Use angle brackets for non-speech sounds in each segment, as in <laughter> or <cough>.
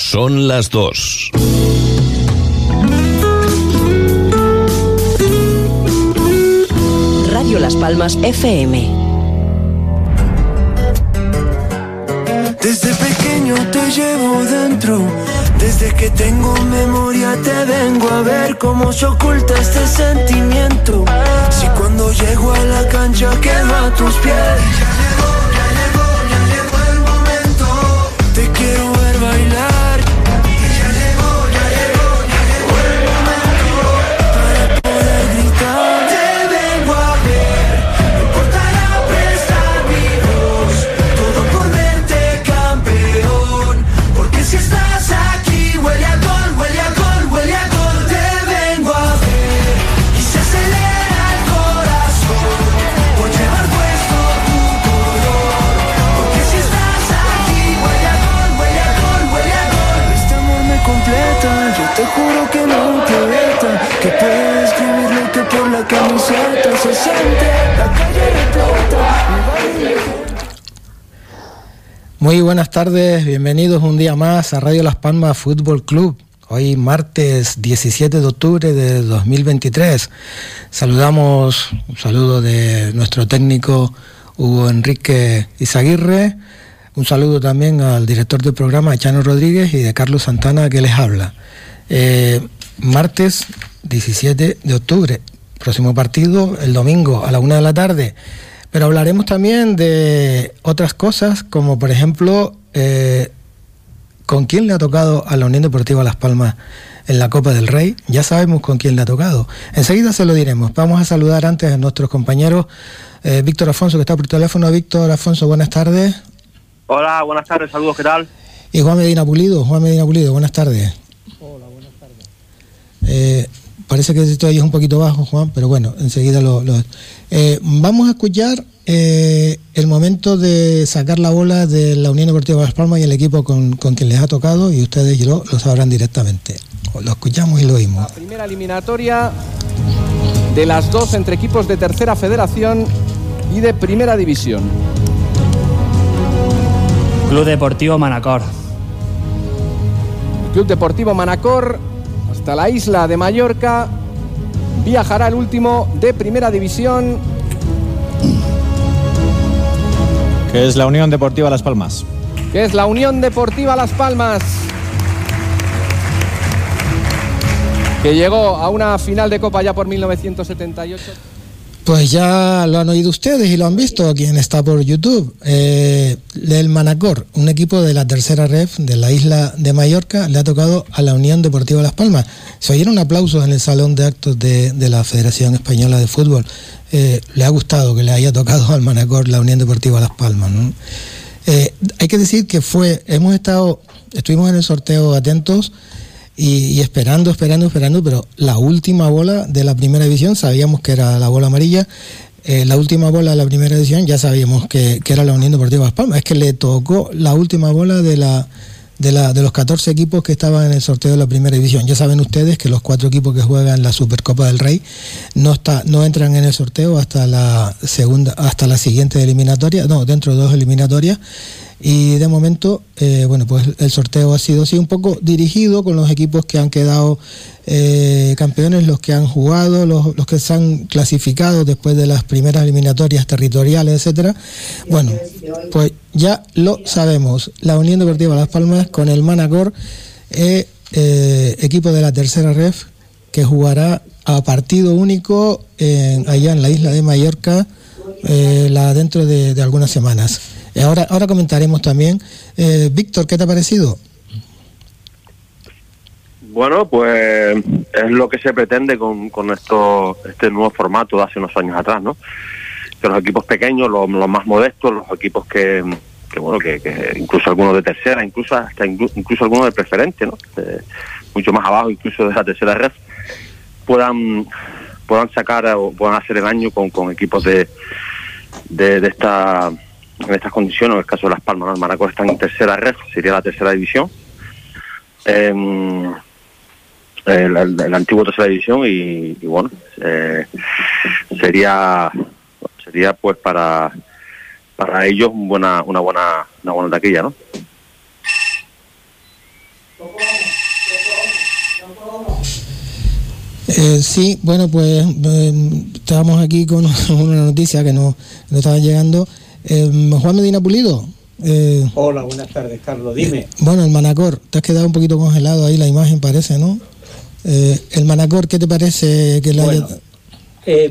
Son las dos. Radio Las Palmas FM. Desde pequeño te llevo dentro. Desde que tengo memoria te vengo a ver cómo se oculta este sentimiento. Si cuando llego a la cancha quedo a tus pies. Muy buenas tardes, bienvenidos un día más a Radio Las Palmas Fútbol Club. Hoy martes 17 de octubre de 2023. Saludamos, un saludo de nuestro técnico Hugo Enrique Izaguirre, un saludo también al director del programa Chano Rodríguez y de Carlos Santana que les habla. Eh, martes 17 de octubre, próximo partido el domingo a la una de la tarde. Pero hablaremos también de otras cosas, como por ejemplo, eh, ¿con quién le ha tocado a la Unión Deportiva Las Palmas en la Copa del Rey? Ya sabemos con quién le ha tocado. Enseguida se lo diremos. Vamos a saludar antes a nuestros compañeros. Eh, Víctor Afonso, que está por teléfono. Víctor Afonso, buenas tardes. Hola, buenas tardes, saludos, ¿qué tal? Y Juan Medina Pulido, Juan Medina Pulido, buenas tardes. Hola, buenas tardes. Eh, Parece que esto ahí es un poquito bajo, Juan, pero bueno, enseguida lo... Eh, vamos a escuchar eh, el momento de sacar la bola de la Unión Deportiva Las Palmas y el equipo con, quien les ha tocado y ustedes lo, lo sabrán directamente. Lo escuchamos y lo oímos. La primera eliminatoria de las dos entre equipos de tercera federación y de primera división. Club Deportivo Manacor. Club Deportivo Manacor hasta la isla de Mallorca. Viajará el último de primera división. Que es la Unión Deportiva Las Palmas. Que es la Unión Deportiva Las Palmas. Que llegó a una final de Copa ya por 1978. Pues ya lo han oído ustedes y lo han visto quien está por YouTube. Eh, el Manacor, un equipo de la tercera ref de la isla de Mallorca, le ha tocado a la Unión Deportiva Las Palmas. Se oyeron aplausos en el salón de actos de, la Federación Española de Fútbol. Eh, le ha gustado que le haya tocado al Manacor la Unión Deportiva Las Palmas. Eh, hay que decir que fue, hemos estado, estuvimos en el sorteo atentos y, esperando, esperando, esperando, pero la última bola de la primera división sabíamos que era la bola amarilla. Eh, la última bola de la primera edición ya sabíamos que, era la Unión Deportiva Las Palmas. Es que le tocó la última bola de la, de, la, de los 14 equipos que estaban en el sorteo de la primera división. Ya saben ustedes que los cuatro equipos que juegan la Supercopa del Rey no está, no entran en el sorteo hasta la segunda, hasta la siguiente eliminatoria, no, dentro de dos eliminatorias. Y de momento, eh, bueno, pues el sorteo ha sido así un poco dirigido con los equipos que han quedado eh, campeones, los que han jugado, los, que se han clasificado después de las primeras eliminatorias territoriales, etcétera. Bueno, pues ya lo sabemos. La Unión Deportiva Las Palmas con el Manacor, eh, equipo de la tercera ref, que jugará a partido único allá en la isla de Mallorca la, dentro de algunas semanas. Ahora, ahora comentaremos también. Eh, Víctor, ¿qué te ha parecido? Bueno, pues es lo que se pretende con, con esto, este nuevo formato de hace unos años atrás, ¿no? Que los equipos pequeños, los, más modestos, los equipos que, bueno, que, incluso algunos de tercera, incluso hasta incluso, algunos de preferente, ¿no? mucho más abajo, incluso de la tercera red, puedan puedan sacar o puedan hacer el año con, con equipos de, de esta en estas condiciones, en el caso de Las Palmas, ¿no? el Manacor está en tercera red, sería la tercera división. Eh, el, el, antiguo tercera división y, bueno, eh, sería sería pues para para ellos buena, una buena una buena taquilla, ¿no? Eh, sí, bueno, pues eh, estábamos aquí con <laughs> una noticia que nos, nos estaba llegando eh, Juan Medina Pulido. Eh, Hola, buenas tardes, Carlos. Dime. Eh, bueno, el Manacor, te has quedado un poquito congelado ahí la imagen, parece, ¿no? Eh, el Manacor, ¿qué te parece que la bueno,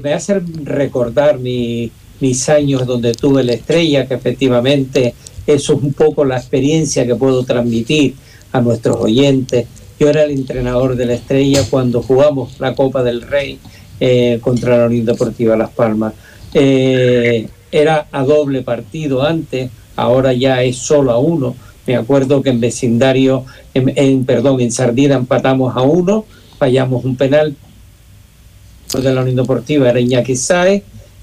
me hace recordar mi, mis años donde tuve la estrella, que efectivamente eso es un poco la experiencia que puedo transmitir a nuestros oyentes. Yo era el entrenador de la estrella cuando jugamos la Copa del Rey eh, contra la Unión Deportiva Las Palmas. Eh, era a doble partido antes, ahora ya es solo a uno. Me acuerdo que en vecindario, en, perdón, en Sardina empatamos a uno, fallamos un penal de la Unión Deportiva era Iñaki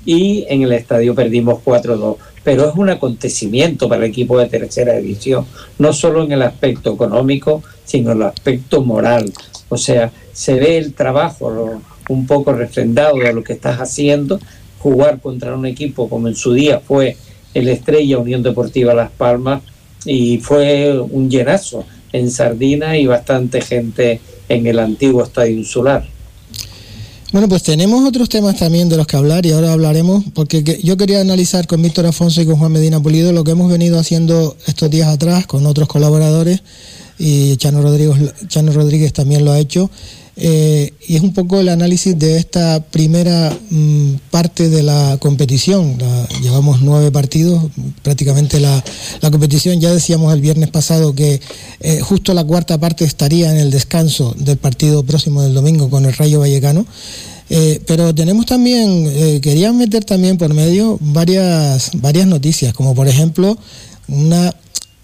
y en el estadio perdimos 4-2. Pero es un acontecimiento para el equipo de tercera división, no solo en el aspecto económico, sino en el aspecto moral. O sea, se ve el trabajo un poco refrendado de lo que estás haciendo, jugar contra un equipo como en su día fue el Estrella Unión Deportiva Las Palmas y fue un llenazo en Sardina y bastante gente en el antiguo estadio insular. Bueno, pues tenemos otros temas también de los que hablar y ahora hablaremos, porque yo quería analizar con Víctor Afonso y con Juan Medina Pulido lo que hemos venido haciendo estos días atrás con otros colaboradores y Chano Rodríguez, Chano Rodríguez también lo ha hecho. Eh, y es un poco el análisis de esta primera mm, parte de la competición. llevamos nueve partidos, prácticamente la, competición. Ya decíamos el viernes pasado que eh, justo la cuarta parte estaría en el descanso del partido próximo del domingo con el Rayo Vallecano. Eh, pero tenemos también, querían meter también por medio varias, varias noticias, como por ejemplo una,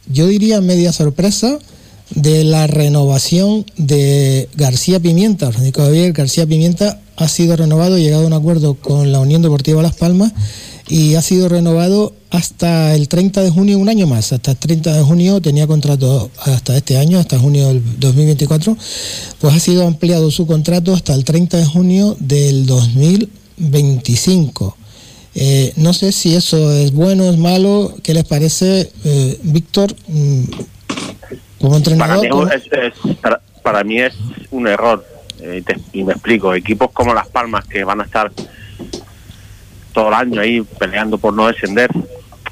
yo diría media sorpresa, de la renovación de García Pimienta. Francisco Javier García Pimienta ha sido renovado, ha llegado a un acuerdo con la Unión Deportiva Las Palmas y ha sido renovado hasta el 30 de junio, un año más. Hasta el 30 de junio tenía contrato hasta este año, hasta junio del 2024. Pues ha sido ampliado su contrato hasta el 30 de junio del 2025. Eh, no sé si eso es bueno, es malo. ¿Qué les parece, eh, Víctor? Mm, para mí, es, un error. Eh, y me explico. Equipos como Las Palmas, que van a estar todo el año ahí peleando por no descender,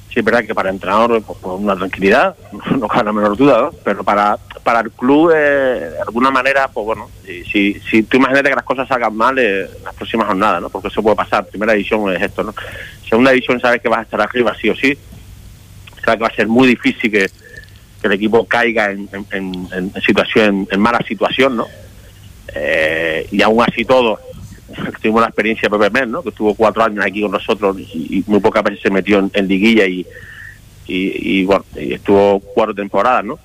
sí es verdad que para el entrenador, pues, pues una tranquilidad, <laughs> no cabe la menor duda, pero para, para el club, eh, de alguna manera, pues bueno, si, si, tú imagínate que las cosas salgan mal eh, las próximas jornadas, ¿no? Porque eso puede pasar. Primera edición es esto, ¿no? Segunda edición sabes que vas a estar arriba sí o sí. Sabes que va a ser muy difícil que que el equipo caiga en, situación en mala situación no eh, y aún así todo <laughs> tuvimos la experiencia de Pepe Mer, ¿no? que estuvo cuatro años aquí con nosotros y, muy pocas veces se metió en, liguilla y, y, y estuvo cuatro temporadas no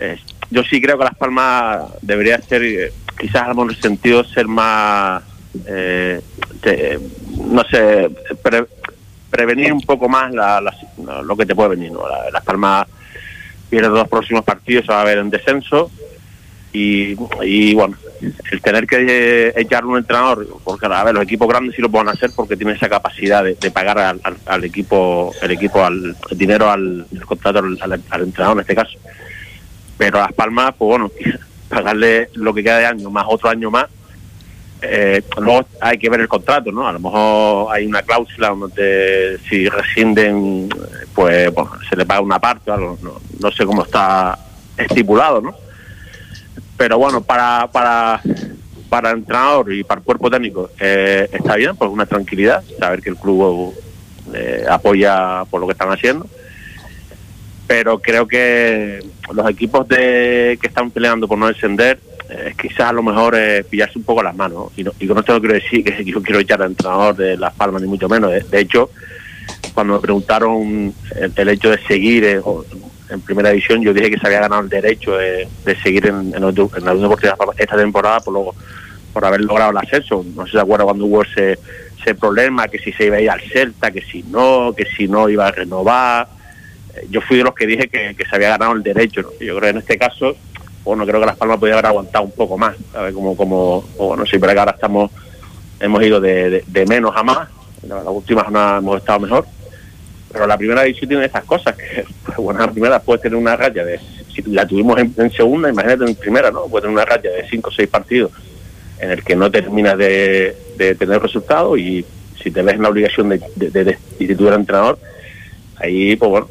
eh, yo sí creo que Las Palmas debería ser eh, quizás en algún sentido ser más no sé prevenir un poco más lo que te puede venir ¿no? Las Palmas los dos próximos partidos, va a ver en descenso. Y, bueno, el tener que echar un entrenador, porque a ver, los equipos grandes sí lo pueden hacer porque tienen esa capacidad de, pagar al, equipo, el equipo al dinero al contrato al, entrenador en este caso. Pero a Las Palmas, pues bueno, <laughs> pagarle lo que queda de año más otro año más, eh, luego hay que ver el contrato, ¿no? A lo mejor hay una cláusula donde si rescinden, pues bueno, se le paga una parte o algo, no, sé cómo está estipulado, ¿no? Pero bueno, para, para, para el entrenador y para el cuerpo técnico eh, está bien, pues una tranquilidad, saber que el club eh, apoya por lo que están haciendo. Pero creo que los equipos de que están peleando por no descender es quizás a lo mejor es pillarse un poco las manos. Y, no, y con esto no quiero decir que <laughs> yo quiero echar al entrenador de Las Palmas, ni mucho menos. De, hecho, cuando me preguntaron el, hecho de seguir eh, en, primera división, yo dije que se había ganado el derecho de, seguir en, en, en la Unión esta temporada por, luego, por haber logrado el ascenso. No sé si se acuerda cuando hubo ese, ese problema, que si se iba a ir al Celta, que si no, que si no iba a renovar. Eh, yo fui de los que dije que, se había ganado el derecho. Yo creo que en este caso bueno, creo que Las Palmas podía haber aguantado un poco más, ¿sabes? Como, como, bueno, sí, pero ahora estamos, hemos ido de, menos a más, las últimas no hemos estado mejor, pero la primera división tiene esas cosas, que, <laughs> pues, bueno, la primera puede tener una raya de, si la tuvimos en, segunda, imagínate en primera, ¿no? Puede tener una raya de cinco o seis partidos en el que no terminas de, de tener resultados y si te ves en la obligación de, de, de al entrenador, ahí, pues bueno,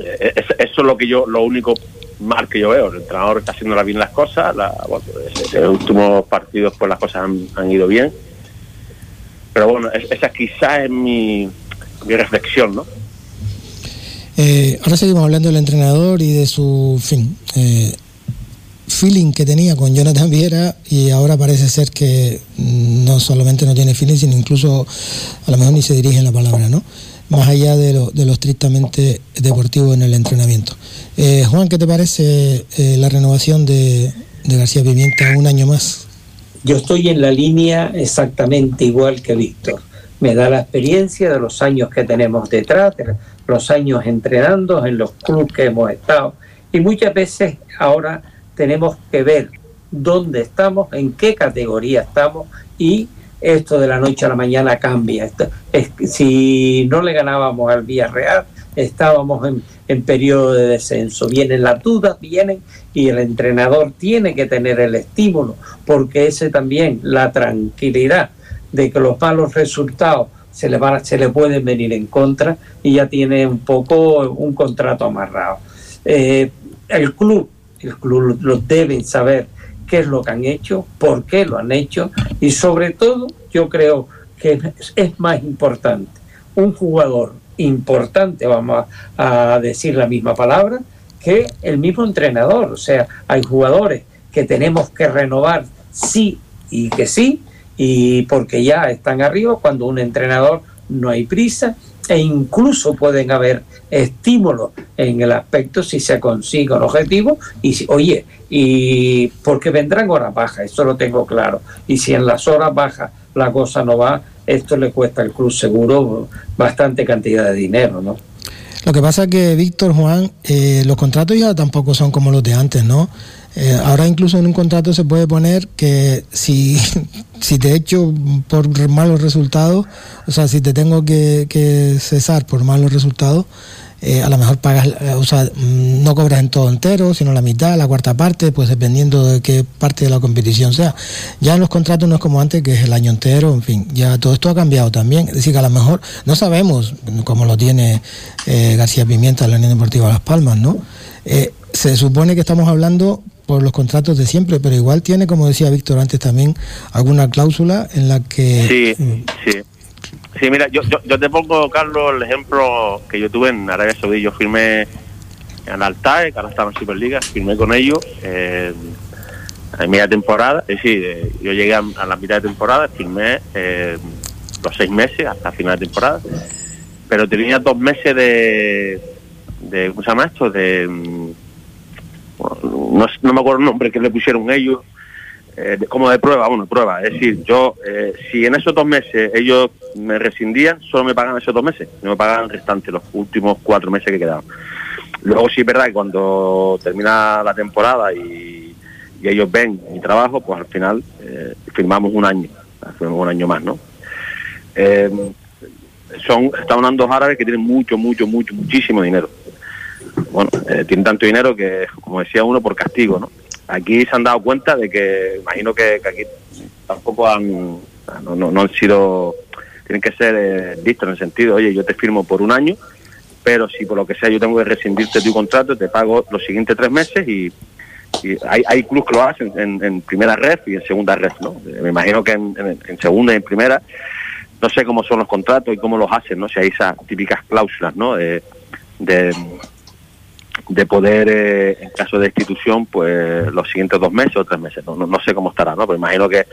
eh, es- eso es lo que yo, lo único mal que yo veo. El entrenador está haciendo bien las cosas, la, bueno, pues, en los últimos partidos pues las cosas han, ido bien. Pero bueno, es- esa quizás es mi, mi reflexión, ¿no? Eh, ahora seguimos hablando del entrenador y de su en fin, eh, feeling que tenía con Jonathan Viera y ahora parece ser que mm, no solamente no tiene feeling, sino incluso a lo mejor ni se dirige en la palabra, ¿no? Más allá de lo, de lo estrictamente deportivo en el entrenamiento. Eh, Juan, ¿qué te parece eh, la renovación de, García Pimienta un año más? Yo estoy en la línea exactamente igual que Víctor. Me da la experiencia de los años que tenemos detrás, de los años entrenando en los clubes que hemos estado. Y muchas veces ahora tenemos que ver dónde estamos, en qué categoría estamos y esto de la noche a la mañana cambia. Es si no le ganábamos al Villarreal, estábamos en, en periodo de descenso. Vienen las dudas, vienen y el entrenador tiene que tener el estímulo, porque ese también, la tranquilidad de que los malos resultados se le, van, se le pueden venir en contra y ya tiene un poco un contrato amarrado. Eh, el club, el club lo deben saber qué es lo que han hecho, por qué lo han hecho y sobre todo yo creo que es- más importante un jugador importante, vamos a decir la misma palabra, que el mismo entrenador. O sea, hay jugadores que tenemos que renovar sí y que sí, y porque ya están arriba, cuando un entrenador no hay prisa, e incluso pueden haber estímulos en el aspecto si se consigue un objetivo, y si, oye, y porque vendrán horas bajas, eso lo tengo claro, y si en las horas bajas la cosa no va, esto le cuesta al club seguro bastante cantidad de dinero, ¿no? Lo que pasa es que, Víctor, Juan, eh, los contratos ya tampoco son como los de antes, ¿no? Eh, ahora incluso en un contrato se puede poner que si, <laughs> si te echo por malos resultados, o sea, si te tengo que, cesar por malos resultados, eh, a lo mejor pagas, eh, o sea, mm, no cobras en todo entero, sino la mitad, la cuarta parte, pues dependiendo de qué parte de la competición sea. Ya en los contratos no es como antes, que es el año entero, en fin, ya todo esto ha cambiado también. Es decir, que a lo mejor no sabemos cómo lo tiene García Pimienta en la Unión Deportiva Las Palmas, ¿no? Se supone que estamos hablando por los contratos de siempre, pero igual tiene, como decía Víctor antes también, alguna cláusula en la que... Sí, sí. Sí, mira, yo, yo, yo te pongo, Carlos, el ejemplo que yo tuve en Arabia Saudí. Yo firmé en Altae, que ahora estaba en Superliga, firmé con ellos eh, a media temporada. Es decir, eh, yo llegué a, a la mitad de temporada, firmé eh, los seis meses hasta final de temporada, pero tenía dos meses de, de ¿cómo se llama esto? De, mm, no, me acuerdo el nombre que le pusieron ellos, eh, como de prueba, bueno, prueba. Es decir, yo, eh, si en esos dos meses ellos me rescindían, solo me pagan esos dos meses, no me pagan el restante, los últimos cuatro meses que quedaban. Luego sí es verdad que cuando termina la temporada y, y ellos ven mi trabajo, pues al final eh, firmamos un año, firmamos un año más, ¿no? Eh, son, estamos hablando dos árabes que tienen mucho, mucho, mucho, muchísimo dinero. Bueno, eh, tienen tanto dinero que, como decía uno, por castigo, ¿no? Aquí se han dado cuenta de que, imagino que, aquí tampoco han, no, no, no han sido, tienen que ser eh, listos en el sentido, oye, yo te firmo por un año, pero si por lo que sea yo tengo que rescindirte tu contrato, te pago los siguientes tres meses y, hay, hay clubes que lo hacen en, en primera red y en segunda red, ¿no? Eh, Me imagino que en, en- en segunda y en primera, no sé cómo son los contratos y cómo los hacen, ¿no? Si hay esas típicas cláusulas, ¿no? De, de, de poder, eh, en caso de destitución, pues los siguientes dos meses o tres meses. No, no, no sé cómo estará, ¿no? Pero imagino que,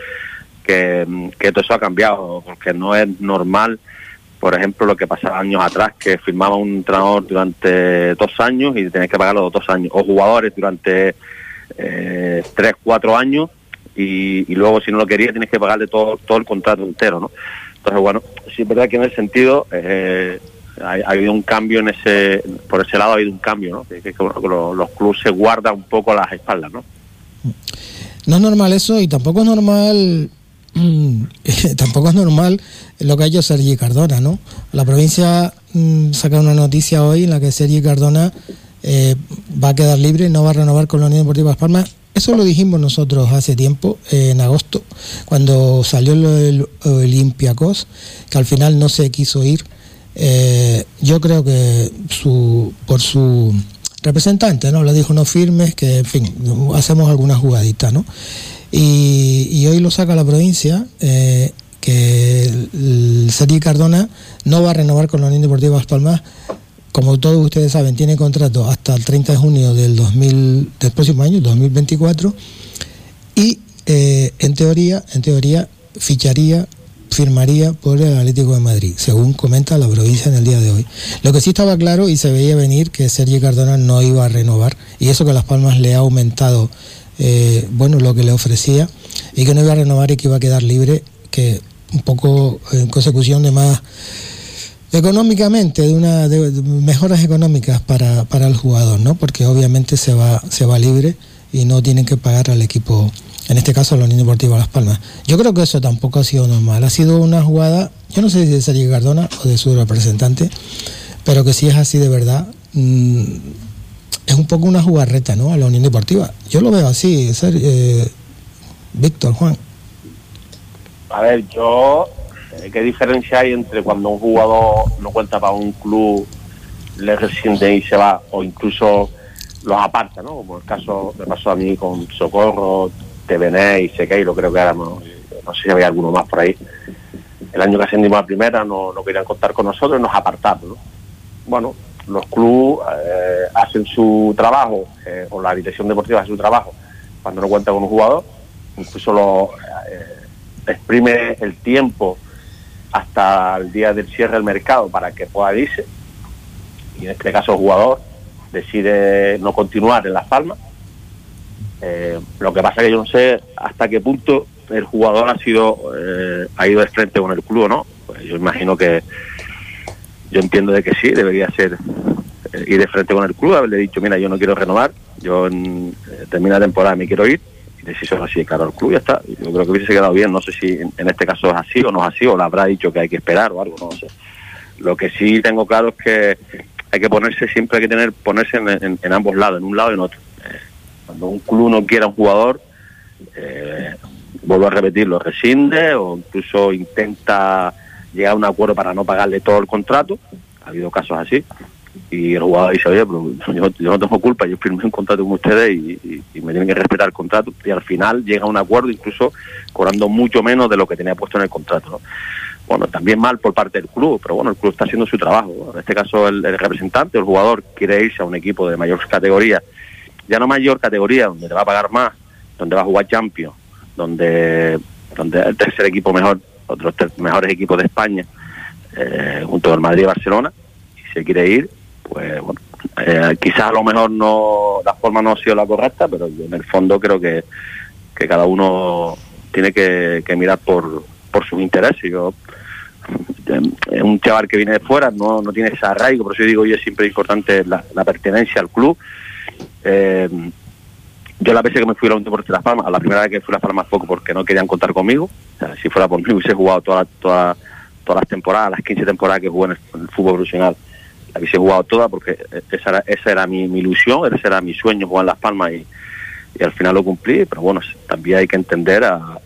que, todo eso ha cambiado, porque no es normal, por ejemplo, lo que pasaba años atrás, que firmaba un entrenador durante dos años y tenías que pagarlo los dos años, o jugadores durante eh, tres, cuatro años y, y luego si no lo querías tienes que pagarle todo, todo el contrato entero, ¿no? Entonces, bueno, sí es verdad que en ese sentido eh, ha, ha habido un cambio en ese, por ese lado ha habido un cambio, ¿no? Los, los clubes se guardan un poco las espaldas, ¿no? No es normal eso y tampoco es normal mm, <laughs> tampoco es normal lo que ha hecho Sergi Cardona, ¿no? La provincia mm, saca una noticia hoy en la que Sergi Cardona eh, va a quedar libre, no va a renovar con la Unión Deportiva Las Palmas eso lo dijimos nosotros hace tiempo, eh, en agosto, cuando salió lo del Olympiacos, que al final no se quiso ir. Eh, yo creo que su, por su representante, ¿no? Le dijo no firmes, que en fin, hacemos alguna jugadita, ¿no? Y, hoy lo saca la provincia, eh, que el, Cardona no va a renovar con la Unión Deportiva Las Palmas. Como todos ustedes saben, tiene contrato hasta el 30 de junio del, 2000, del próximo año, 2024, y eh, en teoría, en teoría, ficharía firmaría por el Atlético de Madrid, según comenta la provincia en el día de hoy. Lo que sí estaba claro y se veía venir que Sergio Cardona no iba a renovar y eso que Las Palmas le ha aumentado eh, bueno lo que le ofrecía y que no iba a renovar y que iba a quedar libre, que un poco en consecución de más económicamente, de una mejoras económicas para, para, el jugador, ¿no? Porque obviamente se va, se va libre y no tienen que pagar al equipo en este caso la Unión Deportiva Las Palmas. Yo creo que eso tampoco ha sido normal, ha sido una jugada, yo no sé si de Sergio Cardona o de su representante, pero que si es así de verdad, mm, es un poco una jugarreta ¿no? a la Unión Deportiva. Yo lo veo así, ser, eh, Víctor, Juan. A ver, yo, eh, ¿qué diferencia hay entre cuando un jugador no cuenta para un club, le rescinde y se va, o incluso los aparta, ¿no? Como el caso me pasó a mí con Socorro, TVN y Sequeiro, creo que éramos, no sé si había alguno más por ahí. El año que ascendimos a primera no, no querían contar con nosotros y nos apartaron. ¿no? Bueno, los clubes eh, hacen su trabajo, eh, o la dirección deportiva hace su trabajo, cuando no cuenta con un jugador, incluso lo eh, exprime el tiempo hasta el día del cierre del mercado para que pueda irse, y en este caso el jugador decide no continuar en Las Palmas, eh, lo que pasa que yo no sé hasta qué punto el jugador ha sido eh, ha ido de frente con el club, ¿no? Pues yo imagino que yo entiendo de que sí, debería ser eh, ir de frente con el club, haberle dicho, mira, yo no quiero renovar, yo en, termina la temporada me quiero ir, y decisión así, claro, el club ya está. Yo creo que hubiese quedado bien, no sé si en, este caso es así o no es así, o le habrá dicho que hay que esperar o algo, no sé. Lo que sí tengo claro es que hay que ponerse, siempre hay que tener, ponerse en ambos lados, en un lado y en otro cuando un club no quiera un jugador, eh, vuelvo a repetir, lo rescinde o incluso intenta llegar a un acuerdo para no pagarle todo el contrato. Ha habido casos así. Y el jugador dice, oye, pero yo, no tengo culpa, yo firmé un contrato con ustedes y, me tienen que respetar el contrato. Y al final llega a un acuerdo, incluso cobrando mucho menos de lo que tenía puesto en el contrato. Bueno, también mal por parte del club, pero bueno, el club está haciendo su trabajo. En este caso, el, el representante, el jugador, quiere irse a un equipo de mayor categoría ya no mayor categoría, donde te va a pagar más, donde va a jugar Champions, donde, donde el tercer equipo mejor, otros mejores equipos de España, eh, junto al Madrid y Barcelona, y se quiere ir, pues bueno, eh, quizás a lo mejor no la forma no ha sido la correcta, pero en el fondo creo que, que cada uno tiene que, mirar por, por sus intereses. Yo, es un chaval que viene de fuera, no, no tiene ese arraigo, por eso yo digo, yo es siempre importante la pertenencia al club eh, yo la vez que me fui a la de Las Palmas, a la primera vez que fui a Las Palmas poco porque no querían contar conmigo. si fuera por mí hubiese jugado todas toda, todas las temporadas, las 15 temporadas que jugué en el, fútbol profesional. La hubiese jugado todas porque esa era, esa era mi, ilusión, ese era mi sueño jugar en Las Palmas y, al final lo cumplí. Pero bueno, también hay que entender a,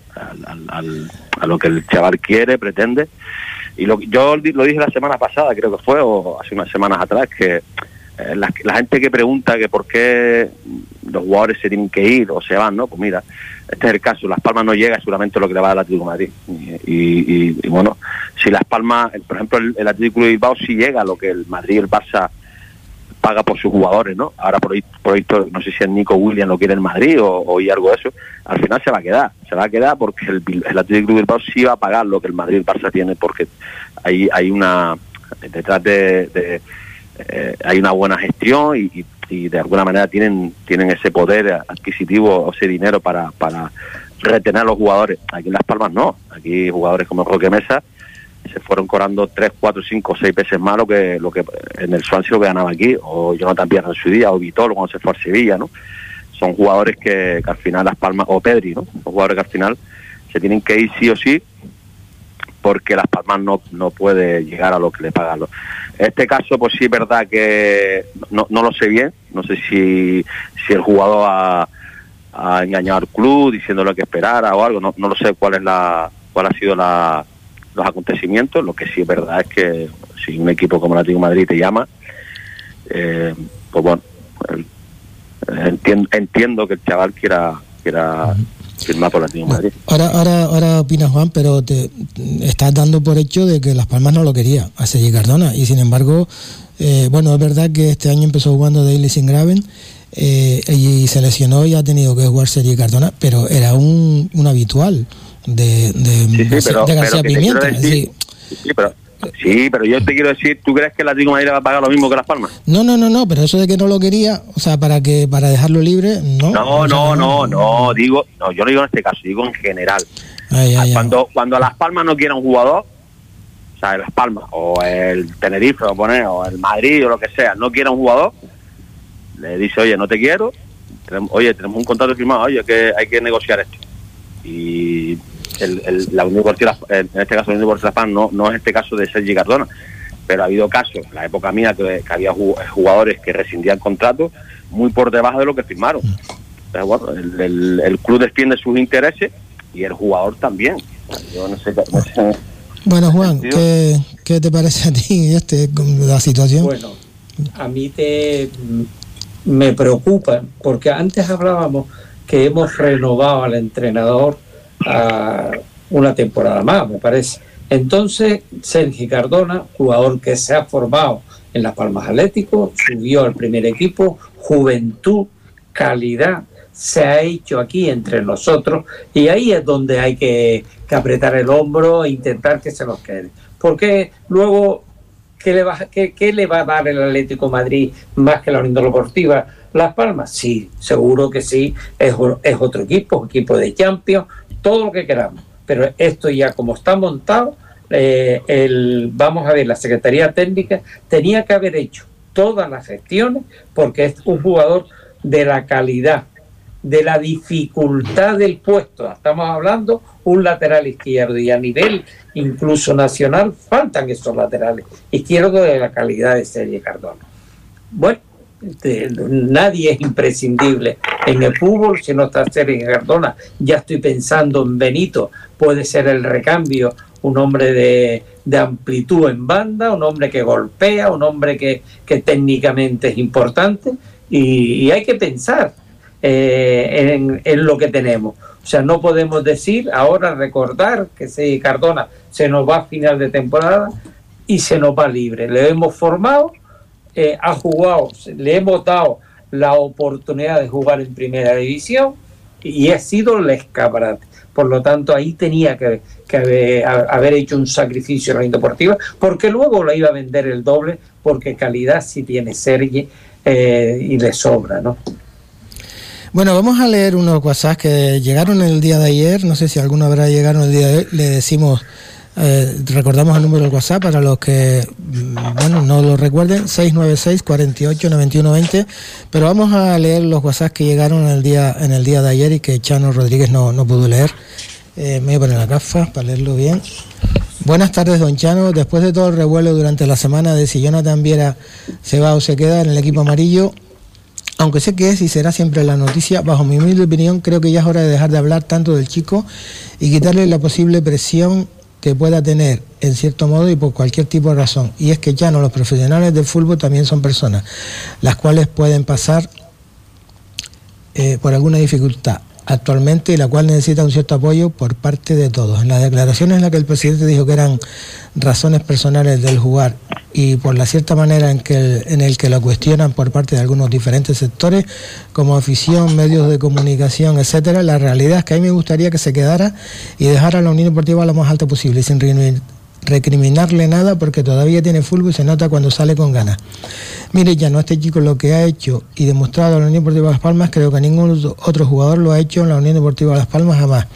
a lo que el chaval quiere, pretende. Y lo, yo lo dije la semana pasada, creo que fue, o hace unas semanas atrás, que eh, la, gente que pregunta que por qué los jugadores se tienen que ir o se van, ¿no? Pues mira, este es el caso, Las Palmas no llega seguramente lo que le va a dar el Atlético de Madrid. Y, bueno, si Las Palmas, por ejemplo, el, Atlético de Bilbao sí llega lo que el Madrid y el Barça paga por sus jugadores, ¿no? Ahora por ahí, por no sé si el Nico Williams lo quiere en Madrid o, o algo de eso, al final se va a quedar, se va a quedar porque el, el Atlético de Bilbao sí va a pagar lo que el Madrid y el Barça tiene porque hay, hay una, detrás de eh, hay una buena gestión y, de alguna manera tienen tienen ese poder adquisitivo o ese dinero para, para retener a los jugadores. Aquí en Las Palmas no, aquí jugadores como Roque Mesa se fueron cobrando 3, 4, 5, 6 veces más lo que, lo que en el Swansea lo que ganaba aquí, o Jonathan Pierre en su día, o Vitolo cuando se fue a Sevilla, ¿no? Son jugadores que, al final Las Palmas, o Pedri, ¿no? Son jugadores que al final se tienen que ir sí o sí porque Las Palmas no, no puede llegar a lo que le pagan este caso, pues sí es verdad que no, no lo sé bien, no sé si, si el jugador ha, engañado al club diciendo lo que esperara o algo. No, no lo sé cuál es la cuál ha sido la, los acontecimientos. Lo que sí es verdad es que si un equipo como el Atlético Madrid te llama, eh, pues bueno, entiendo, entiendo que el chaval quiera quiera firmar por el Atlético de Madrid. Ahora, ahora, ahora opina Juan, pero te estás dando por hecho de que Las Palmas no lo quería a Sergi Cardona y sin embargo, eh, bueno, es verdad que este año empezó jugando Daily sin Graven eh, y se lesionó y ha tenido que jugar Sergi Cardona, pero era un, un habitual de, de, Sí, sí, García- pero, de García pero que te quiero Pimienta. decir- sí. sí, sí, pero, sí, pero yo te quiero decir, ¿tú crees que el Atlético de Madrid va a pagar lo mismo que Las Palmas? No, no, no, no, pero eso de que no lo quería, o sea, para que para dejarlo libre, no. No, no, no, no, digo, no, yo no digo en este caso, digo en general. Cuando, cuando Las Palmas no quiera un jugador, o sea, Las Palmas, o el Tenerife, o, poner, o el Madrid, o lo que sea, no quiera un jugador, le dice, oye, no te quiero, oye, tenemos un contrato firmado, oye, que hay que negociar esto. Y el, el- la Unión Deportiva, en este caso la Unión Deportiva Palmas, no, no es este caso de Sergi Cardona, pero ha habido casos, en la época mía, que, que había ju- jugadores que rescindían contratos muy por debajo de lo que firmaron. Pero bueno, el, el- el club defiende sus intereses y el jugador también. Yo no sé, no sé. Bueno, Juan. ¿qué, qué te parece a ti este, la situación? Bueno, a mí te me preocupa, porque antes hablábamos que hemos renovado al entrenador a una temporada más, me parece. Entonces, Sergi Cardona, jugador que se ha formado en Las Palmas Atlético, subió al primer equipo, juventud, calidad, se ha hecho aquí entre nosotros y ahí es donde hay que, apretar el hombro e intentar que se nos quede. Porque luego ¿Qué le, va, qué, le va a dar el Atlético Madrid más que la Unión Deportiva? ¿Las Palmas? Sí, seguro que sí. Es, es otro equipo, equipo de Champions, todo lo que queramos. Pero esto ya como está montado, eh, el, vamos a ver, la Secretaría Técnica tenía que haber hecho todas las gestiones porque es un jugador de la calidad, de la dificultad del puesto. Estamos hablando un lateral izquierdo y a nivel incluso nacional faltan esos laterales izquierdos de la calidad de Sergio Cardona. Bueno, nadie es imprescindible en el fútbol si no está Sergio Cardona. Ya estoy pensando en Benito, puede ser el recambio, un hombre de, de amplitud en banda, un hombre que golpea, un hombre que, que técnicamente es importante y, hay que pensar eh, en, en lo que tenemos. O sea, no podemos decir ahora recordar que si Cardona se nos va a final de temporada y se nos va libre. Le hemos formado, eh, ha jugado, le hemos dado la oportunidad de jugar en primera división y ha sido el escaparate. Por lo tanto, ahí tenía que, haber hecho un sacrificio en la Deportiva, porque luego la iba a vender el doble, porque calidad sí tiene Sergi eh, y le sobra, ¿no? Bueno, vamos a leer unos WhatsApp que llegaron el día de ayer. No sé si alguno habrá llegado el día de hoy. Le decimos, eh, recordamos el número del WhatsApp para los que, mm, bueno, no lo recuerden, 696 48 91 20. Pero vamos a leer los WhatsApp que llegaron el día, en el día de ayer y que Chano Rodríguez no, no pudo leer. Eh, me voy a poner la gafa para leerlo bien. Buenas tardes, don Chano. Después de todo el revuelo durante la semana de si Jonathan Viera se va o se queda en el equipo amarillo, aunque sé que es y será siempre la noticia, bajo mi humilde opinión, creo que ya es hora de dejar de hablar tanto del chico y quitarle la posible presión que pueda tener, en cierto modo y por cualquier tipo de razón. Y es que ya no, los profesionales del fútbol también son personas, las cuales pueden pasar eh, por alguna dificultad actualmente y la cual necesita un cierto apoyo por parte de todos. En las declaraciones en las que el presidente dijo que eran razones personales del jugar y por la cierta manera en que en el que lo cuestionan por parte de algunos diferentes sectores como afición, medios de comunicación, etcétera, la realidad es que a mí me gustaría que se quedara y dejara la Unión Deportiva lo más alta posible sin reunir- recriminarle nada porque todavía tiene fútbol y se nota cuando sale con ganas. Mire, ya no este chico lo que ha hecho y demostrado en la Unión Deportiva Las Palmas, creo que ningún otro jugador lo ha hecho en la Unión Deportiva Las Palmas jamás.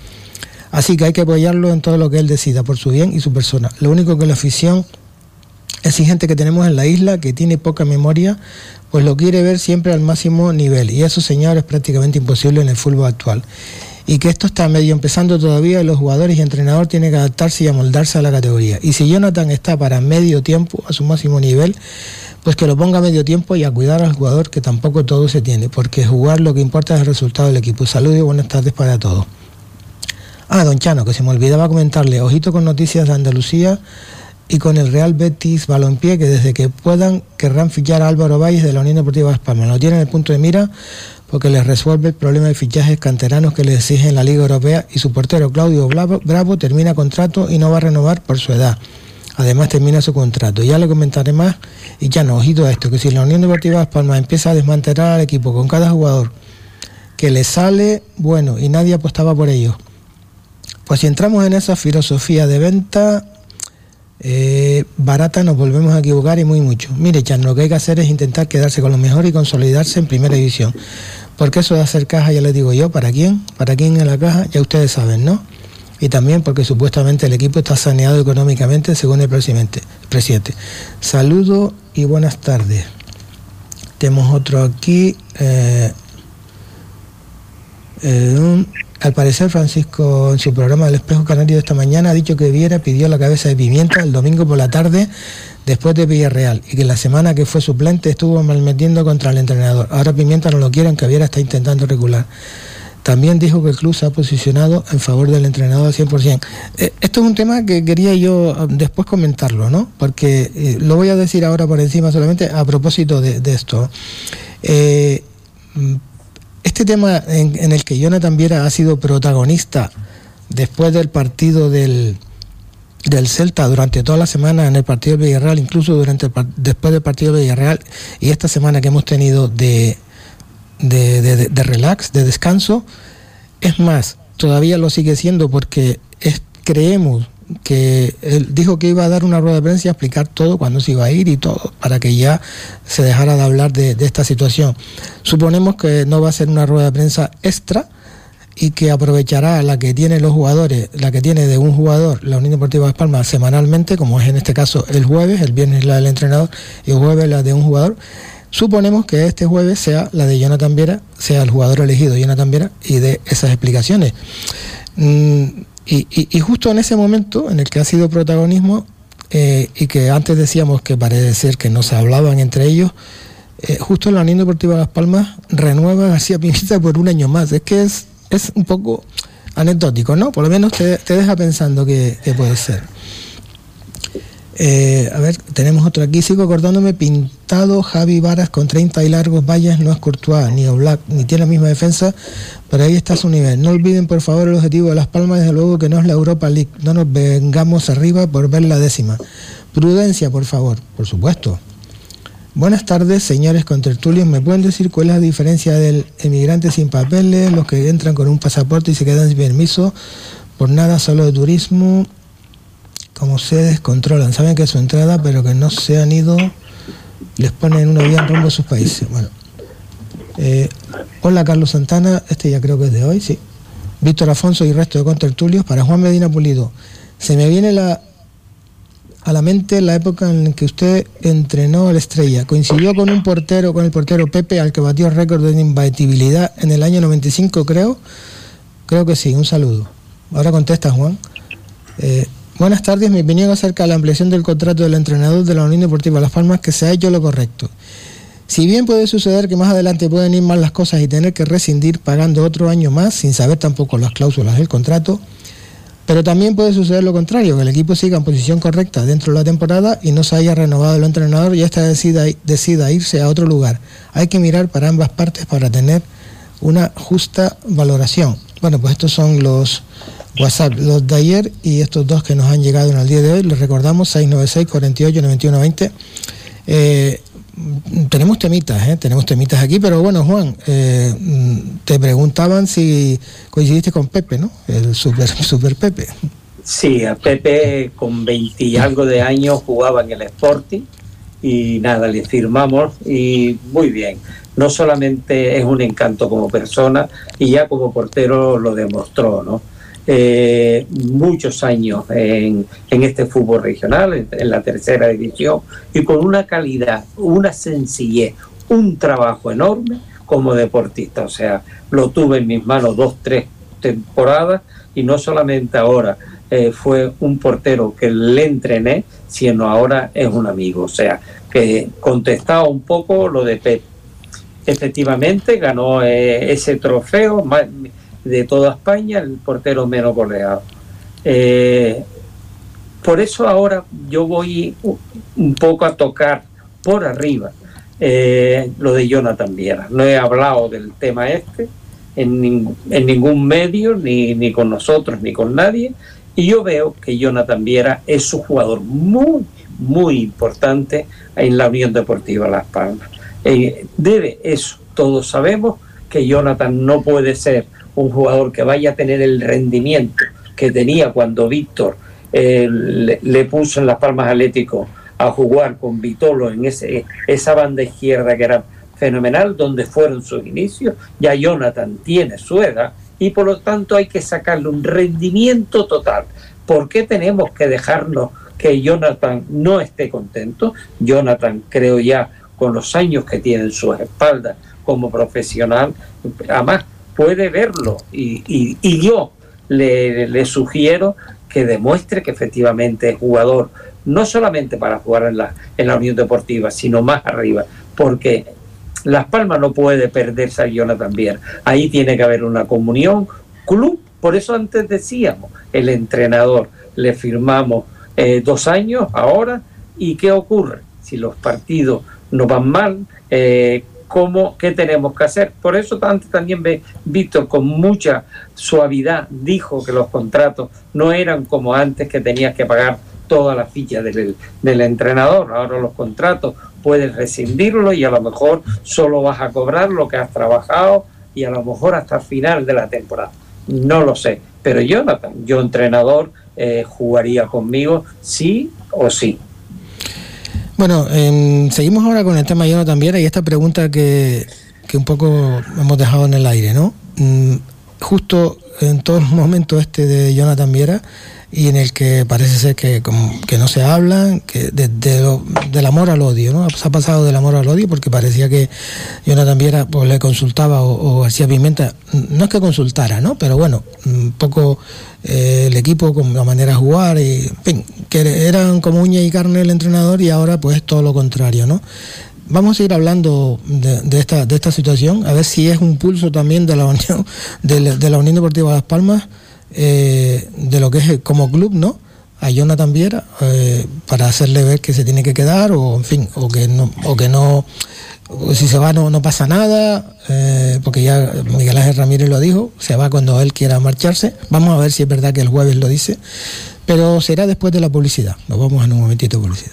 Así que hay que apoyarlo en todo lo que él decida, por su bien y su persona. Lo único que la afición exigente que tenemos en la isla, que tiene poca memoria, pues lo quiere ver siempre al máximo nivel. Y eso, señor, es prácticamente imposible en el fútbol actual. Y que esto está medio empezando todavía y los jugadores y entrenador tienen que adaptarse y amoldarse a la categoría. Y si Jonathan está para medio tiempo, a su máximo nivel, pues que lo ponga a medio tiempo y a cuidar al jugador que tampoco todo se tiene, porque jugar lo que importa es el resultado del equipo. Saludos y buenas tardes para todos. Ah, don Chano, que se me olvidaba comentarle, ojito con noticias de Andalucía y con el Real Betis Balompié, que desde que puedan querrán fichar a Álvaro Valles de la Unión Deportiva de Palma. Lo tienen en el punto de mira porque les resuelve el problema de fichajes canteranos que le exigen la Liga Europea y su portero Claudio Bravo termina contrato y no va a renovar por su edad. Además termina su contrato. Ya le comentaré más y ya no, ojito a esto, que si la Unión Deportiva Las Palmas empieza a desmantelar al equipo con cada jugador que le sale bueno y nadie apostaba por ello, pues si entramos en esa filosofía de venta eh, barata nos volvemos a equivocar y muy mucho. Mire, Chan, lo que hay que hacer es intentar quedarse con lo mejor y consolidarse en primera división. Porque eso de hacer caja, ya les digo yo, ¿para quién? ¿Para quién en la caja? Ya ustedes saben, ¿no? y también porque supuestamente el equipo está saneado económicamente según el presidente. presidente. Saludos y buenas tardes. Tenemos otro aquí. Eh, eh, al parecer, Francisco, en su programa del Espejo Canario de esta mañana, ha dicho que Viera pidió la cabeza de Pimienta el domingo por la tarde después de Villarreal y que la semana que fue suplente estuvo malmetiendo contra el entrenador. Ahora Pimienta no lo quieren, que Viera está intentando regular. También dijo que el club se ha posicionado en favor del entrenador al 100%. Eh, esto es un tema que quería yo ah, después comentarlo, ¿no? Porque eh, lo voy a decir ahora por encima solamente a propósito de, esto. Eh, este tema en, el que Jonathan Viera ha sido protagonista después del partido del, del Celta durante toda la semana en el partido del Villarreal, incluso durante después del partido del Villarreal y esta semana que hemos tenido de de, relax, de descanso. Es más, todavía lo sigue siendo porque creemos que él dijo que iba a dar una rueda de prensa y explicar todo, cuándo se iba a ir y todo, para que ya se dejara de hablar de, esta situación. Suponemos que no va a ser una rueda de prensa extra y que aprovechará la que tienen los jugadores, la que tiene de un jugador la Unión Deportiva de Palmas semanalmente, como es en este caso el jueves, el viernes la del entrenador y el jueves la de un jugador Suponemos que este jueves sea la de Jonathan Viera, sea el jugador elegido Jonathan Viera y de esas explicaciones. Mm, y, justo en ese momento en el que ha sido protagonismo eh, y que antes decíamos que parece ser que no se hablaban entre ellos, eh, justo la Unión Deportiva de Las Palmas renueva a García por un año más. Es que es, es un poco anecdótico, ¿no? Por lo menos te, deja pensando que puede ser. Eh, a ver, tenemos otro aquí. Sigo acordándome, pintado Javi Varas con 30 y largos vallas, no es Courtois ni Oblak, ni tiene la misma defensa, pero ahí está su nivel. No olviden por favor el objetivo de Las Palmas, desde luego que no es la Europa League. No nos vengamos arriba por ver la décima. Prudencia, por favor, por supuesto. Buenas tardes, señores contertulios. ¿Me pueden decir cuál es la diferencia del emigrante sin papeles, los que entran con un pasaporte y se quedan sin permiso, por nada solo de turismo? como se descontrolan, saben que es su entrada, pero que no se han ido, les ponen una vía en rumbo a sus países. Bueno, eh, hola Carlos Santana, este ya creo que es de hoy, sí. Víctor Afonso y resto de contertulios, para Juan Medina Pulido. Se me viene la, a la mente la época en que usted entrenó a la estrella. Coincidió con un portero, con el portero Pepe, al que batió récord de imbatibilidad en el año 95, creo. Creo que sí, un saludo. Ahora contesta Juan. Eh, Buenas tardes, mi opinión acerca de la ampliación del contrato del entrenador de la Unión Deportiva Las Palmas, que se ha hecho lo correcto. Si bien puede suceder que más adelante pueden ir mal las cosas y tener que rescindir pagando otro año más, sin saber tampoco las cláusulas del contrato, pero también puede suceder lo contrario, que el equipo siga en posición correcta dentro de la temporada y no se haya renovado el entrenador y ésta decida, decida irse a otro lugar. Hay que mirar para ambas partes para tener una justa valoración. Bueno, pues estos son los WhatsApp, los de ayer y estos dos que nos han llegado en el día de hoy, les recordamos 696 48 91 20. Tenemos temitas, ¿eh? tenemos temitas aquí, pero bueno, Juan, eh, te preguntaban si coincidiste con Pepe, ¿no? El super, <laughs> super Pepe. Sí, a Pepe con 20 y algo de años jugaba en el Sporting y nada, le firmamos y muy bien. No solamente es un encanto como persona y ya como portero lo demostró, ¿no? Eh, muchos años en, en, este fútbol regional, en, la tercera división, y con una calidad, una sencillez, un trabajo enorme como deportista. O sea, lo tuve en mis manos dos, tres temporadas y no solamente ahora eh, fue un portero que le entrené, sino ahora es un amigo. O sea, que contestaba un poco lo de Pep. Efectivamente ganó eh, ese trofeo de toda España, el portero menos goleado. Eh, por eso ahora yo voy un poco a tocar por arriba lo de Jonathan Viera. No he hablado del tema este en, en ningún medio, ni, ni con nosotros, ni con nadie, y yo veo que Jonathan Viera es un jugador muy, muy importante en la Unión Deportiva Las Palmas. Eh, debe eso, todos sabemos que Jonathan no puede ser un jugador que vaya a tener el rendimiento que tenía cuando Víctor eh, le, puso en Las Palmas Atlético a jugar con Vitolo en ese, esa banda izquierda que era fenomenal, donde fueron sus inicios. Ya Jonathan tiene su edad y por lo tanto hay que sacarle un rendimiento total. ¿Por qué tenemos que dejarnos que Jonathan no esté contento? Jonathan, creo ya, con los años que tiene en sus espaldas como profesional, además puede verlo y, yo le, le, sugiero que demuestre que efectivamente es jugador, no solamente para jugar en la, en la Unión Deportiva, sino más arriba, porque las Palmas no puede perderse a Jonathan Viera. Ahí tiene que haber una comunión. Club, por eso antes decíamos, el entrenador, le firmamos eh, dos años ahora, ¿y qué ocurre? Si los partidos no van mal, eh, ¿cómo, ¿qué tenemos que hacer? Por eso antes también Víctor con mucha suavidad dijo que los contratos no eran como antes que tenías que pagar toda la ficha del, del entrenador. Ahora los contratos puedes rescindirlo y a lo mejor solo vas a cobrar lo que has trabajado y a lo mejor hasta el final de la temporada. No lo sé, pero Jonathan, yo entrenador, eh, jugaría conmigo sí o sí. Bueno, em, seguimos ahora con el tema Jonathan Viera y esta pregunta que, que un poco hemos dejado en el aire, ¿no? Mm, justo en todo el momento este de Jonathan Viera, y en el que parece ser que, que no se hablan, que de, del amor al odio, ¿no? Se ha pasado del amor al odio porque parecía que Jonathan Viera pues, le consultaba o, García Pimenta, no es que consultara, ¿no? Pero bueno, un poco eh, el equipo con la manera de jugar, y, en fin, que eran como uña y carne el entrenador y ahora pues todo lo contrario, ¿no? Vamos a ir hablando de, esta, de esta situación, a ver si es un pulso también de la Unión, de la Unión Deportiva Las Palmas eh, de lo que es como club, ¿no? A Jonathan Viera eh, para hacerle ver que se tiene que quedar o en fin, o que no, o que no, si se va no, no pasa nada, eh, porque ya Miguel Ángel Ramírez lo dijo, se va cuando él quiera marcharse. Vamos a ver si es verdad que el jueves lo dice, pero será después de la publicidad. Nos vamos en un momentito de publicidad.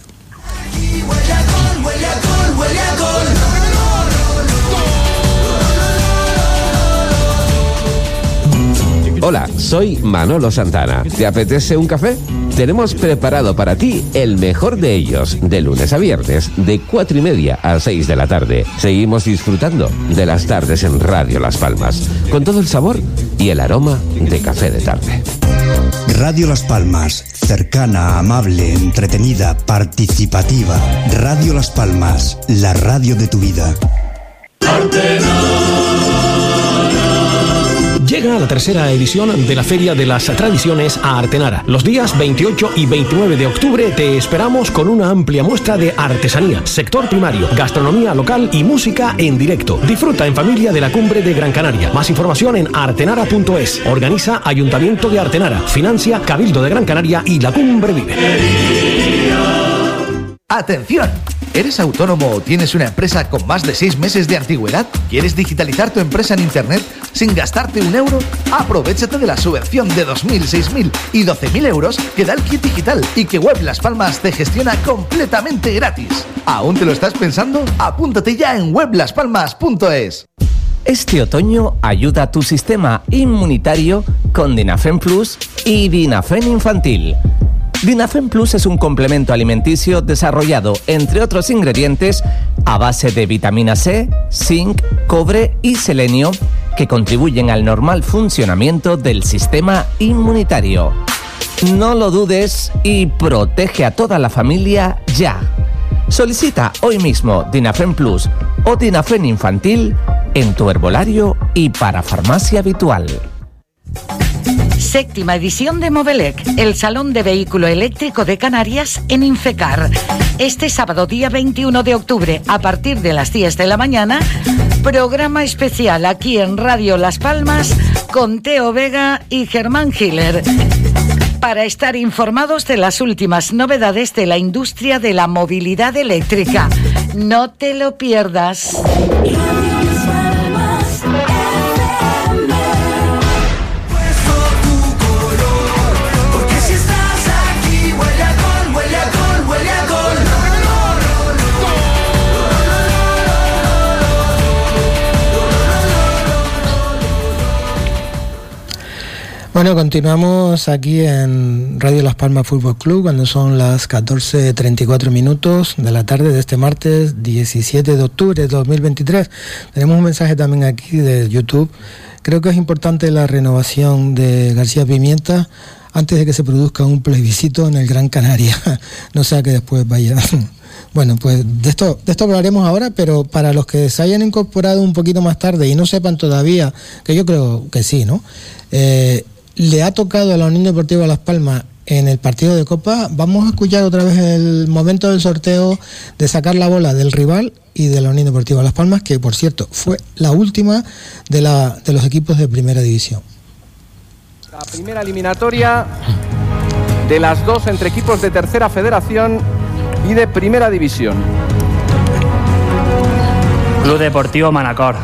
Hola, soy Manolo Santana. ¿Te apetece un café? Tenemos preparado para ti el mejor de ellos, de lunes a viernes, de cuatro y media a 6 de la tarde. Seguimos disfrutando de las tardes en Radio Las Palmas, con todo el sabor y el aroma de café de tarde. Radio Las Palmas, cercana, amable, entretenida, participativa. Radio Las Palmas, la radio de tu vida. Llega la tercera edición de la Feria de las Tradiciones a Artenara. Los días 28 y 29 de octubre te esperamos con una amplia muestra de artesanía, sector primario, gastronomía local y música en directo. Disfruta en familia de la cumbre de Gran Canaria. Más información en artenara.es. Organiza Ayuntamiento de Artenara. Financia Cabildo de Gran Canaria y la Cumbre Vive. ¡Atención! ¿Eres autónomo o tienes una empresa con más de seis meses de antigüedad? ¿Quieres digitalizar tu empresa en Internet sin gastarte un euro? Aprovechate de la subvención de 2.000, 6.000 y 12.000 euros que da el kit digital y que Web Las Palmas te gestiona completamente gratis. ¿Aún te lo estás pensando? Apúntate ya en weblaspalmas.es. Este otoño ayuda a tu sistema inmunitario con Dinafen Plus y Dinafen Infantil. Dinafen Plus es un complemento alimenticio desarrollado, entre otros ingredientes, a base de vitamina C, zinc, cobre y selenio, que contribuyen al normal funcionamiento del sistema inmunitario. No lo dudes y protege a toda la familia ya. Solicita hoy mismo Dinafen Plus o Dinafen Infantil en tu herbolario y para farmacia habitual. Séptima edición de Movelec, el Salón de Vehículo Eléctrico de Canarias en Infecar. Este sábado día 21 de octubre, a partir de las 10 de la mañana, programa especial aquí en Radio Las Palmas con Teo Vega y Germán Hiller para estar informados de las últimas novedades de la industria de la movilidad eléctrica. No te lo pierdas. Bueno, continuamos aquí en Radio Las Palmas Fútbol Club cuando son las 14.34 minutos de la tarde de este martes 17 de octubre de 2023. Tenemos un mensaje también aquí de YouTube. Creo que es importante la renovación de García Pimienta antes de que se produzca un plebiscito en el Gran Canaria. <laughs> no sea que después vaya. <laughs> Bueno, pues de esto, de esto hablaremos ahora, pero para los que se hayan incorporado un poquito más tarde y no sepan todavía, que yo creo que sí, ¿no? Eh, le ha tocado a la Unión Deportiva Las Palmas en el partido de Copa. Vamos a escuchar otra vez el momento del sorteo de sacar la bola del rival y de la Unión Deportiva Las Palmas, que por cierto fue la última de, la, de los equipos de primera división. La primera eliminatoria de las dos entre equipos de tercera federación y de primera división. Club Deportivo Manacor.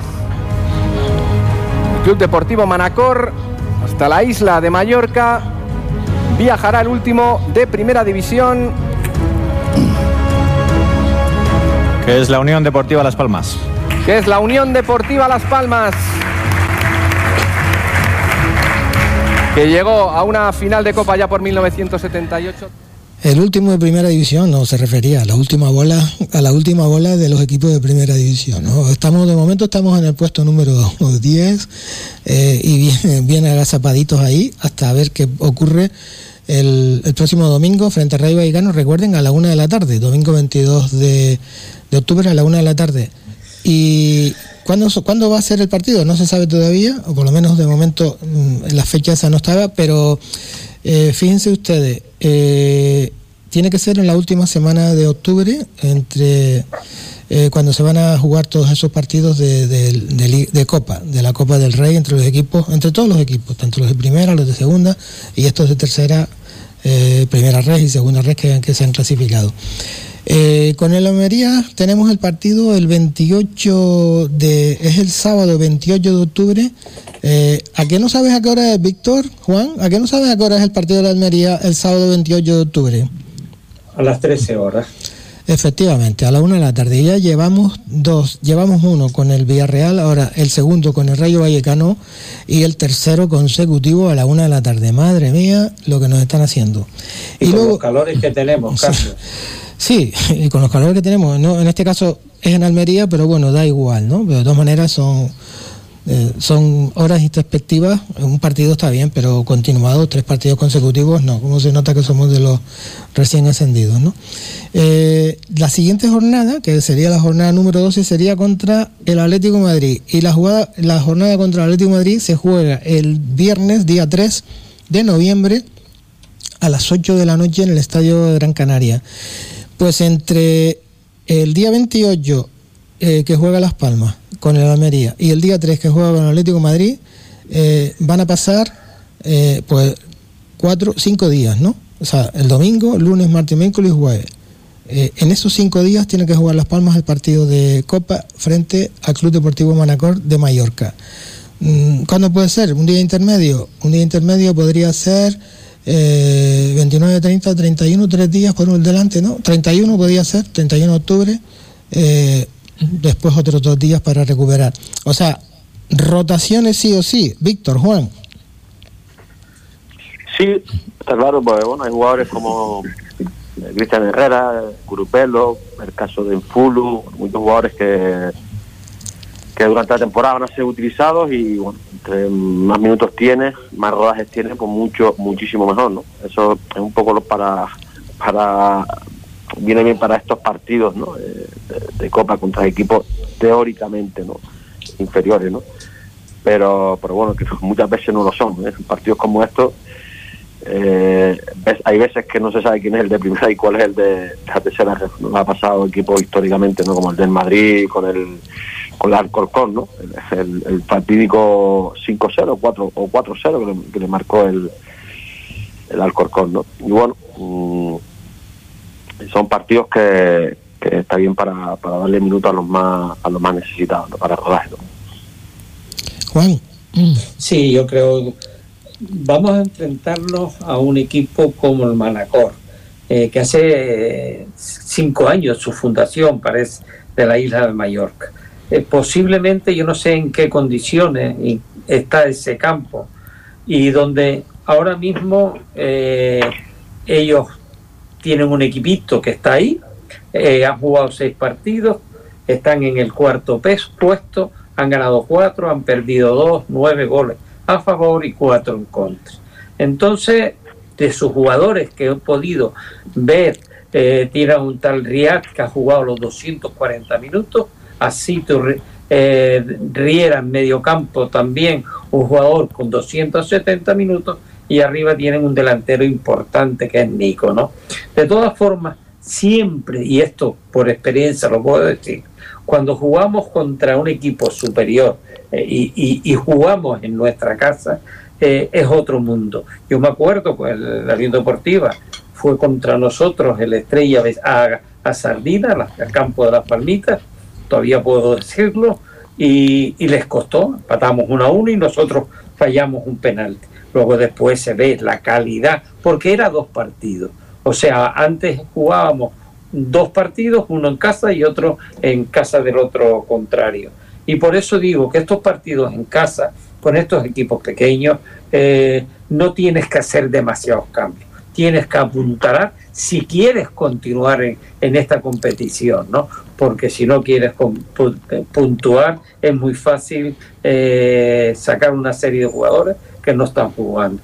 Club Deportivo Manacor hasta la isla de Mallorca viajará el último de primera división. Que es la Unión Deportiva Las Palmas. que es la Unión Deportiva Las Palmas, que llegó a una final de Copa ya por 1978. El último de primera división no se refería a la última bola, a la última bola de los equipos de primera división. ¿no? Estamos de momento estamos en el puesto número 10 <laughs> eh, y bien, bien agazapaditos ahí hasta ver qué ocurre el, el próximo domingo frente a Rayo Vallecano. Recuerden a la una de la tarde, domingo 22 de, de octubre a la una de la tarde. Y ¿Cuándo, ¿Cuándo va a ser el partido? No se sabe todavía, o por lo menos de momento mm, la fecha esa no estaba, pero eh, fíjense ustedes, eh, tiene que ser en la última semana de octubre, entre eh, cuando se van a jugar todos esos partidos de, de- de Copa, de la Copa del Rey, entre los equipos, entre todos los equipos, tanto los de primera, los de segunda y estos de tercera, eh, primera red y segunda red que, que se han clasificado. Eh, con el Almería tenemos el partido el 28 de, es el sábado 28 de octubre. Eh, ¿A qué no sabes a qué hora es, Víctor, Juan? ¿A qué no sabes a qué hora es el partido de la Almería el sábado 28 de octubre? A las 13 horas. Efectivamente, a la una de la tarde. Ya llevamos dos, llevamos uno con el Villarreal, ahora el segundo con el Rayo Vallecano y el tercero consecutivo a la una de la tarde. Madre mía, lo que nos están haciendo. Y, con los calores que tenemos, <laughs> Carlos. Sí, <laughs> y con los calores que tenemos, ¿no? en este caso es en Almería, pero bueno, da igual, ¿no? Pero de todas maneras son, eh, son horas introspectivas, un partido está bien, pero continuado, tres partidos consecutivos, no, como se nota que somos de los recién ascendidos, ¿no? Eh, la siguiente jornada, que sería la jornada número 12, sería contra el Atlético Madrid. Y la, jugada, la jornada contra el Atlético Madrid se juega el viernes, día 3 de noviembre, a las 8 de la noche en el Estadio de Gran Canaria. Pues entre el día 28 eh, que juega Las Palmas con el Almería y el día 3 que juega con el Atlético Madrid, eh, van a pasar eh, pues cuatro, cinco días, ¿no? O sea, el domingo, lunes, martes, miércoles y jueves. Eh, en esos cinco días tiene que jugar Las Palmas el partido de Copa frente al Club Deportivo Manacor de Mallorca. Mm, ¿Cuándo puede ser? ¿Un día intermedio? Un día intermedio podría ser eh, 29, 30, 31, tres días por delante, ¿no? 31 podría ser, 31 de octubre, eh, después otros dos días para recuperar. O sea, rotaciones sí o sí. Víctor, Juan. Sí, está claro, pues bueno, hay jugadores como eh, Cristian Herrera, Grupelo, el caso de Infulu, muchos jugadores que, que durante la temporada van a ser utilizados y bueno, entre más minutos tiene, más rodajes tiene, pues mucho, muchísimo mejor, ¿no? Eso es un poco lo para, para viene bien para estos partidos, ¿no? De, de Copa contra equipos teóricamente, ¿no? Inferiores, ¿no? pero, pero bueno, que <laughs> muchas veces no lo son. ¿eh? Partidos como estos, eh, hay veces que no se sabe quién es el de primera y cuál es el de, la tercera. Ha pasado equipos históricamente, no como el del Madrid con el con el Alcorcón, ¿no? El, el, fatídico 5-0 4, o 4-0 que, le, que le marcó el, el Alcorcón, ¿no? Y bueno, mm, son partidos que, que está bien para, para darle minutos a los más a los más necesitados, ¿no? para rodaje. ¿no? Juan. Sí, yo creo vamos a enfrentarnos a un equipo como el Manacor, eh, que hace cinco años su fundación parece de la isla de Mallorca. Eh, posiblemente yo no sé en qué condiciones está ese campo y donde ahora mismo eh, ellos tienen un equipito que está ahí, eh, han jugado seis partidos, están en el cuarto puesto, han ganado cuatro, han perdido dos, nueve goles a favor y cuatro en contra. Entonces, de sus jugadores que he podido ver, eh, un tal Riad que ha jugado los 240 minutos, así eh, Riera en medio campo también, un jugador con 270 minutos, y arriba tienen un delantero importante que es Nico, ¿no? De todas formas, siempre, y esto por experiencia lo puedo decir, cuando jugamos contra un equipo superior eh, y, y, y, jugamos en nuestra casa, eh, es otro mundo. Yo me acuerdo, pues la Unión Deportiva fue contra nosotros el Estrella a, a Sardina, al campo de las Palmitas, todavía puedo decirlo, y, les costó, patamos uno a uno y nosotros fallamos un penalti. Luego después se ve la calidad, porque era dos partidos. O sea, antes jugábamos dos partidos, uno en casa y otro en casa del otro contrario. Y por eso digo que estos partidos en casa, con estos equipos pequeños, eh, no tienes que hacer demasiados cambios. Tienes que apuntar si quieres continuar en esta competición, ¿no? Porque si no quieres puntuar, es muy fácil eh, sacar una serie de jugadores que no están jugando.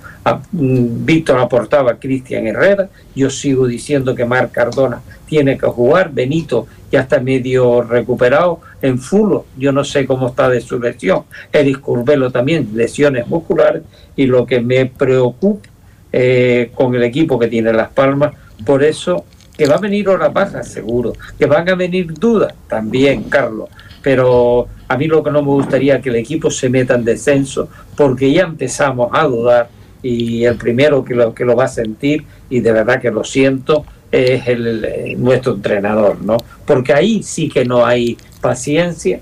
Mm, Víctor aportaba a Cristian Herrera, yo sigo diciendo que Marc Cardona tiene que jugar, Benito ya está medio recuperado en Fulo, yo no sé cómo está de su lesión, Eric Curbelo también, lesiones musculares, y lo que me preocupa eh, con el equipo que tiene Las Palmas, por eso que va a venir hora baja, seguro, que van a venir dudas también, Carlos, pero a mí lo que no me gustaría que el equipo se meta en descenso, porque ya empezamos a dudar y el primero que lo, que lo va a sentir, y de verdad que lo siento, es el, nuestro entrenador, ¿no? Porque ahí sí que no hay paciencia,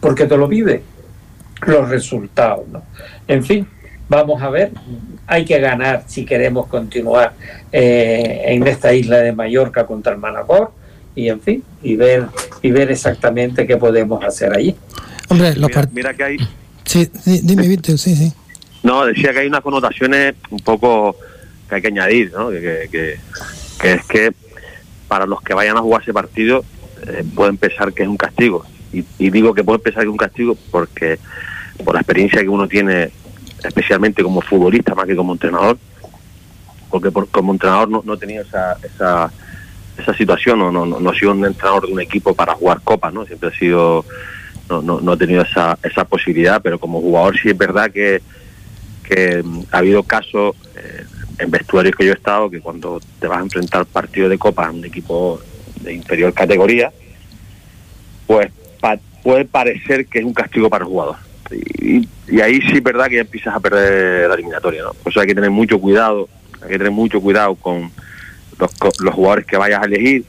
porque te lo pide los resultados, ¿no? En fin, vamos a ver, hay que ganar si queremos continuar eh, en esta isla de Mallorca contra el Manacor, y en fin, y ver y ver exactamente qué podemos hacer allí. Hombre, los mira, mira, que hay. Sí, sí dime, Víctor, sí, sí. No, decía que hay unas connotaciones un poco que hay que añadir, ¿no? Que, que, que es que para los que vayan a jugar ese partido eh, pueden pensar que es un castigo. Y, y, digo que pueden pensar que es un castigo porque por la experiencia que uno tiene, especialmente como futbolista más que como entrenador, porque por, como entrenador no, no he tenido esa, esa esa situación, no, no, no, he sido un entrenador de un equipo para jugar copas, ¿no? Siempre he sido, no, no, no he tenido esa, esa posibilidad, pero como jugador sí es verdad que, que ha habido casos eh, en vestuarios que yo he estado que cuando te vas a enfrentar partido de copa a un equipo de inferior categoría, pues puede parecer que es un castigo para el jugador. Y, y, ahí sí es verdad que empiezas a perder la eliminatoria, ¿no? Por eso hay que tener mucho cuidado, hay que tener mucho cuidado con los, los jugadores que vayas a elegir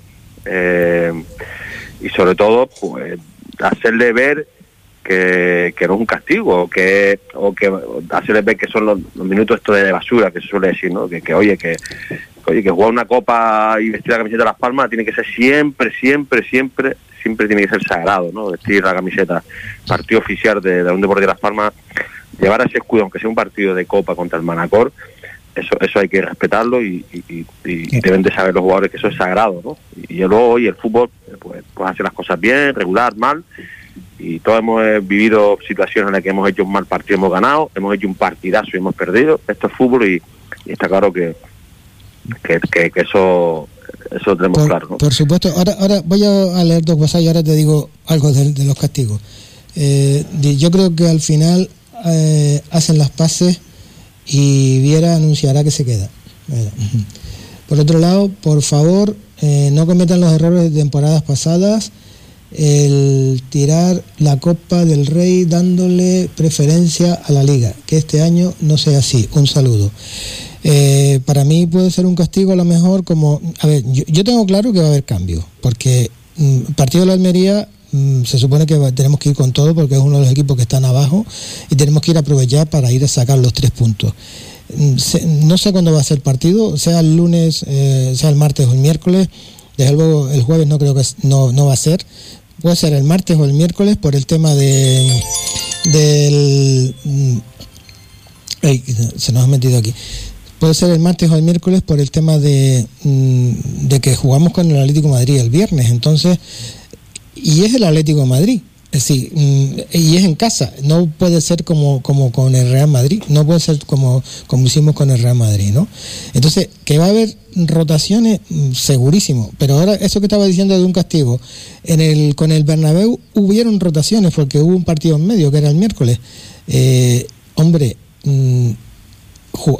eh, y sobre todo pues hacerle ver que, que no es un castigo que o que hacerle ver que son los, minutos esto de basura que se suele decir no que, que oye que oye que jugar una copa y vestir la camiseta de las palmas tiene que ser siempre siempre siempre siempre tiene que ser sagrado no vestir la camiseta partido oficial de, de un deporte de las palmas llevar ese escudo aunque sea un partido de copa contra el Manacor eso eso hay que respetarlo y, y, y, deben de saber los jugadores que eso es sagrado, ¿no? Y luego hoy el fútbol pues, pues hace las cosas bien, regular, mal, y todos hemos vivido situaciones en las que hemos hecho un mal partido, hemos ganado, hemos hecho un partidazo y hemos perdido. Esto es fútbol y, y está claro que, que, que, que, eso eso tenemos por, claro. ¿no? Por supuesto. Ahora, ahora voy a leer dos cosas y ahora te digo algo de, de los castigos. Eh, yo creo que al final eh, hacen las paces y Viera anunciará que se queda. Bueno. Por otro lado, por favor, eh, no cometan los errores de temporadas pasadas, el tirar la Copa del Rey dándole preferencia a la liga, que este año no sea así. Un saludo. Eh, para mí puede ser un castigo a lo mejor como... A ver, yo, yo tengo claro que va a haber cambio, porque mm, el partido de la Almería mm, se supone que tenemos que ir con todo porque es uno de los equipos que están abajo y tenemos que ir a aprovechar para ir a sacar los tres puntos. Mm, no sé cuándo va a ser el partido, sea el lunes, eh, sea el martes o el miércoles. Desde luego el jueves no creo que no, no va a ser. Puede ser el martes o el miércoles por el tema de del mm, Ey, se nos ha metido aquí. Puede ser el martes o el miércoles por el tema de, mm, de que jugamos con el Atlético Madrid el viernes. Entonces, y es el Atlético de Madrid. Decir, mm, y es en casa. No puede ser como, como con el Real Madrid. No puede ser como, como hicimos con el Real Madrid, ¿no? Entonces, que va a haber rotaciones, mm, segurísimo. Pero ahora, eso que estaba diciendo de un castigo, en el, con el Bernabéu hubieron rotaciones porque hubo un partido en medio, que era el miércoles. Eh, hombre,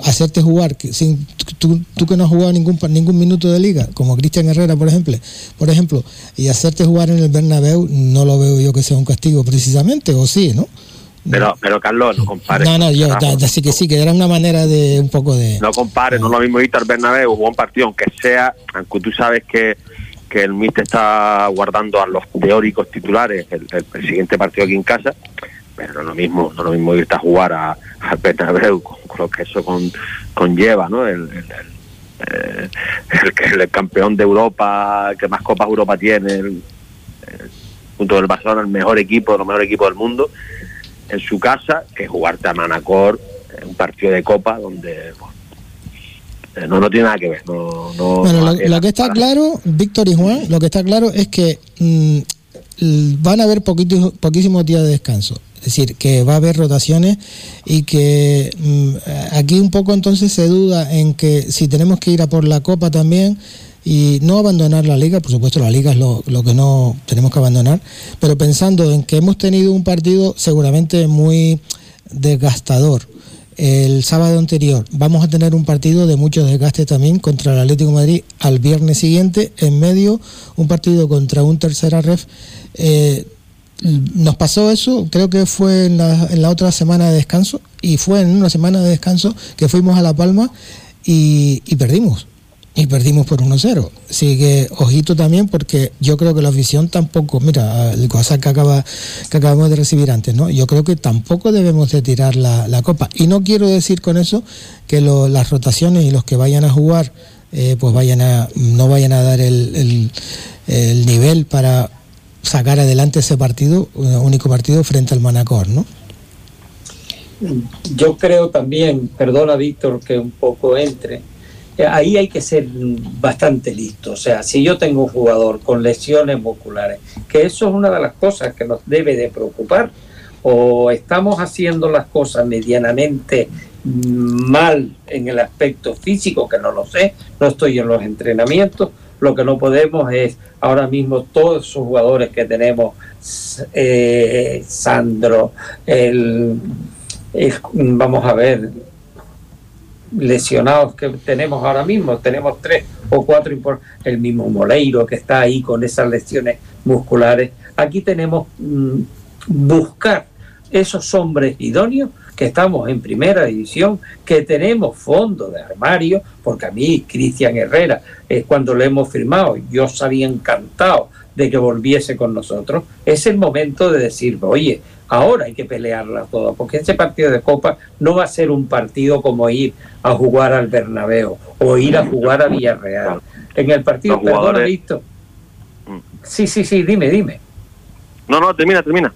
hacerte jugar sin tú, tú que no has jugado ningún ningún minuto de liga como Cristian Herrera por ejemplo por ejemplo y hacerte jugar en el Bernabéu no lo veo yo que sea un castigo precisamente o sí no Pero, pero Carlos, no compares. no no yo carajo. da- da- sí que sí que era una manera de un poco de No compares, no lo mismo irte al Bernabéu, buen partido, aunque sea, aunque tú sabes que, que el Mister está guardando a los teóricos titulares el, el- el siguiente partido aquí en casa, pero no es lo mismo, no es lo mismo irte a jugar a, al Bernabéu con, con lo que eso con, conlleva, ¿no? El, el, el, eh, el el campeón de Europa, el que más copas Europa tiene, el, el- junto con el Barcelona, el mejor equipo, los mejores equipos del mundo, en su casa, que jugarte a Manacor, eh, un partido de copa donde bueno, eh, no, no tiene nada que ver. No, no, Bueno, no lo, lo que está claro, Víctor y Juan, lo que está claro es que mm, van a haber poquitos, poquísimos días de descanso. Es decir, que va a haber rotaciones y que mm, aquí un poco entonces se duda en que si tenemos que ir a por la Copa también y no abandonar la liga, por supuesto la liga es lo, lo que no tenemos que abandonar, pero pensando en que hemos tenido un partido seguramente muy desgastador el sábado anterior vamos a tener un partido de mucho desgaste también contra el Atlético Madrid al viernes siguiente, en medio un partido contra un tercera ref. Eh, nos pasó eso, creo que fue en la, en la otra semana de descanso, y fue en una semana de descanso que fuimos a La Palma y, y perdimos. Y perdimos por 1-0. Así que ojito también porque yo creo que la afición tampoco, mira, el cosa que, acaba, que acabamos de recibir antes, ¿no? Yo creo que tampoco debemos de tirar la, la copa. Y no quiero decir con eso que lo- las rotaciones y los que vayan a jugar eh, pues vayan a, no vayan a dar el, el- el nivel para sacar adelante ese partido, eh, único partido frente al Manacor, ¿no? Yo creo también, perdona Víctor que un poco entre, eh, ahí hay que ser bastante listo. O sea, si yo tengo un jugador con lesiones musculares, que eso es una de las cosas que nos debe de preocupar, o estamos haciendo las cosas medianamente mal en el aspecto físico, que no lo sé, no estoy en los entrenamientos, lo que no podemos es ahora mismo todos esos jugadores que tenemos, eh, Sandro, el, vamos a ver, lesionados que tenemos ahora mismo, tenemos tres o cuatro, el mismo Moleiro que está ahí con esas lesiones musculares. Aquí tenemos mm, buscar esos hombres idóneos que estamos en primera división, que tenemos fondo de armario, porque a mí Cristian Herrera, eh, cuando lo hemos firmado, yo estaría encantado de que volviese con nosotros, es el momento de decir, oye, ahora hay que pelearla toda, porque ese partido de Copa no va a ser un partido como ir a jugar al Bernabéu o ir a jugar a Villarreal. En el partido, perdona, jugadores- Víctor. Sí, sí, sí, dime, dime. No, no, termina, termina.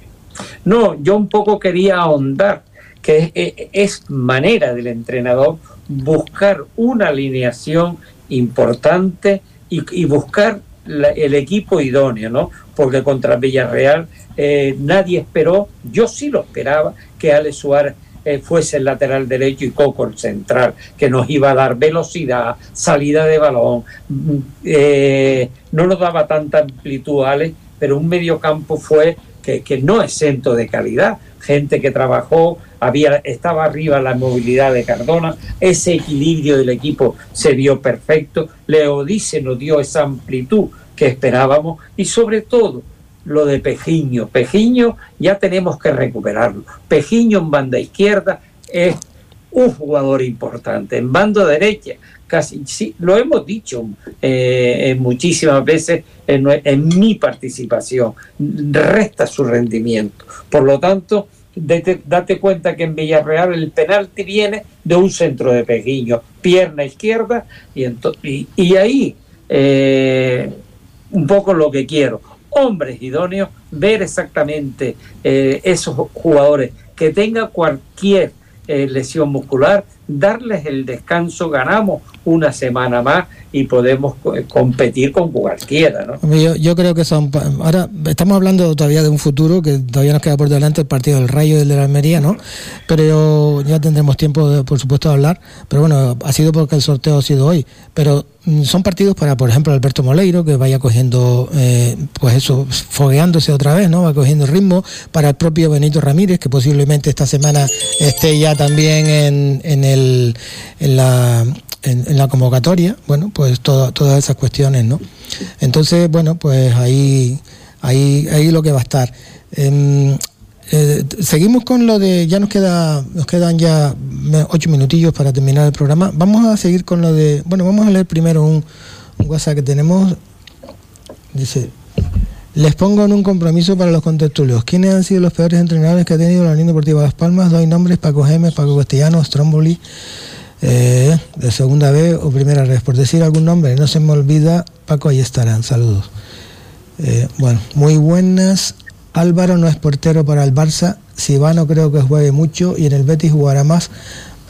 No, yo un poco quería ahondar que es, manera del entrenador buscar una alineación importante y, buscar el equipo idóneo, ¿no? Porque contra Villarreal eh, nadie esperó, yo sí lo esperaba, que Ale Suárez eh, fuese el lateral derecho y Coco el central, que nos iba a dar velocidad, salida de balón, mm, eh, no nos daba tanta amplitud Ale, pero un mediocampo fue que, que no exento de calidad, gente que trabajó, había, estaba arriba la movilidad de Cardona, ese equilibrio del equipo se vio perfecto, Leodice nos dio esa amplitud que esperábamos y sobre todo lo de Pejiño. Pejiño ya tenemos que recuperarlo. Pejiño en banda izquierda es un jugador importante. En banda derecha, casi sí, lo hemos dicho eh, muchísimas veces en, mi participación, resta su rendimiento. Por lo tanto, date, date cuenta que en Villarreal el penalti viene de un centro de Pejiño, pierna izquierda, y, y, y ahí eh, un poco lo que quiero hombres idóneos, ver exactamente eh, esos jugadores que tengan cualquier eh, lesión muscular, darles el descanso, ganamos una semana más y podemos competir con cualquiera. ¿no? Yo, yo, creo que son. Ahora estamos hablando todavía de un futuro que todavía nos queda por delante el partido del Rayo y el de la Almería, ¿no? Pero ya tendremos tiempo, por supuesto, de hablar. Pero bueno, ha sido porque el sorteo ha sido hoy. Pero mm, son partidos para, por ejemplo, Alberto Moleiro, que vaya cogiendo, eh, pues eso, fogueándose otra vez, ¿no? Va cogiendo ritmo. Para el propio Benito Ramírez, que posiblemente esta semana esté ya también en, el, en la en, la convocatoria, bueno, pues todas esas cuestiones, ¿no? Entonces, bueno, pues ahí, ahí, ahí lo que va a estar. Em, eh, seguimos con lo de, ya nos queda, nos quedan ya ocho minutillos para terminar el programa. Vamos a seguir con lo de, bueno, vamos a leer primero un, un WhatsApp que tenemos. Dice, les pongo en un compromiso para los contertulios. ¿Quiénes han sido los peores entrenadores que ha tenido la Unión Deportiva Las Palmas? Doy nombres, Paco Gemes, Paco Castellanos, Stromboli, eh, de segunda vez o primera vez. Por decir algún nombre, no se me olvida, Paco, ahí estarán. Saludos. Eh, bueno, muy buenas. Álvaro no es portero para el Barça. Sibano creo que juegue mucho y en el Betis jugará más,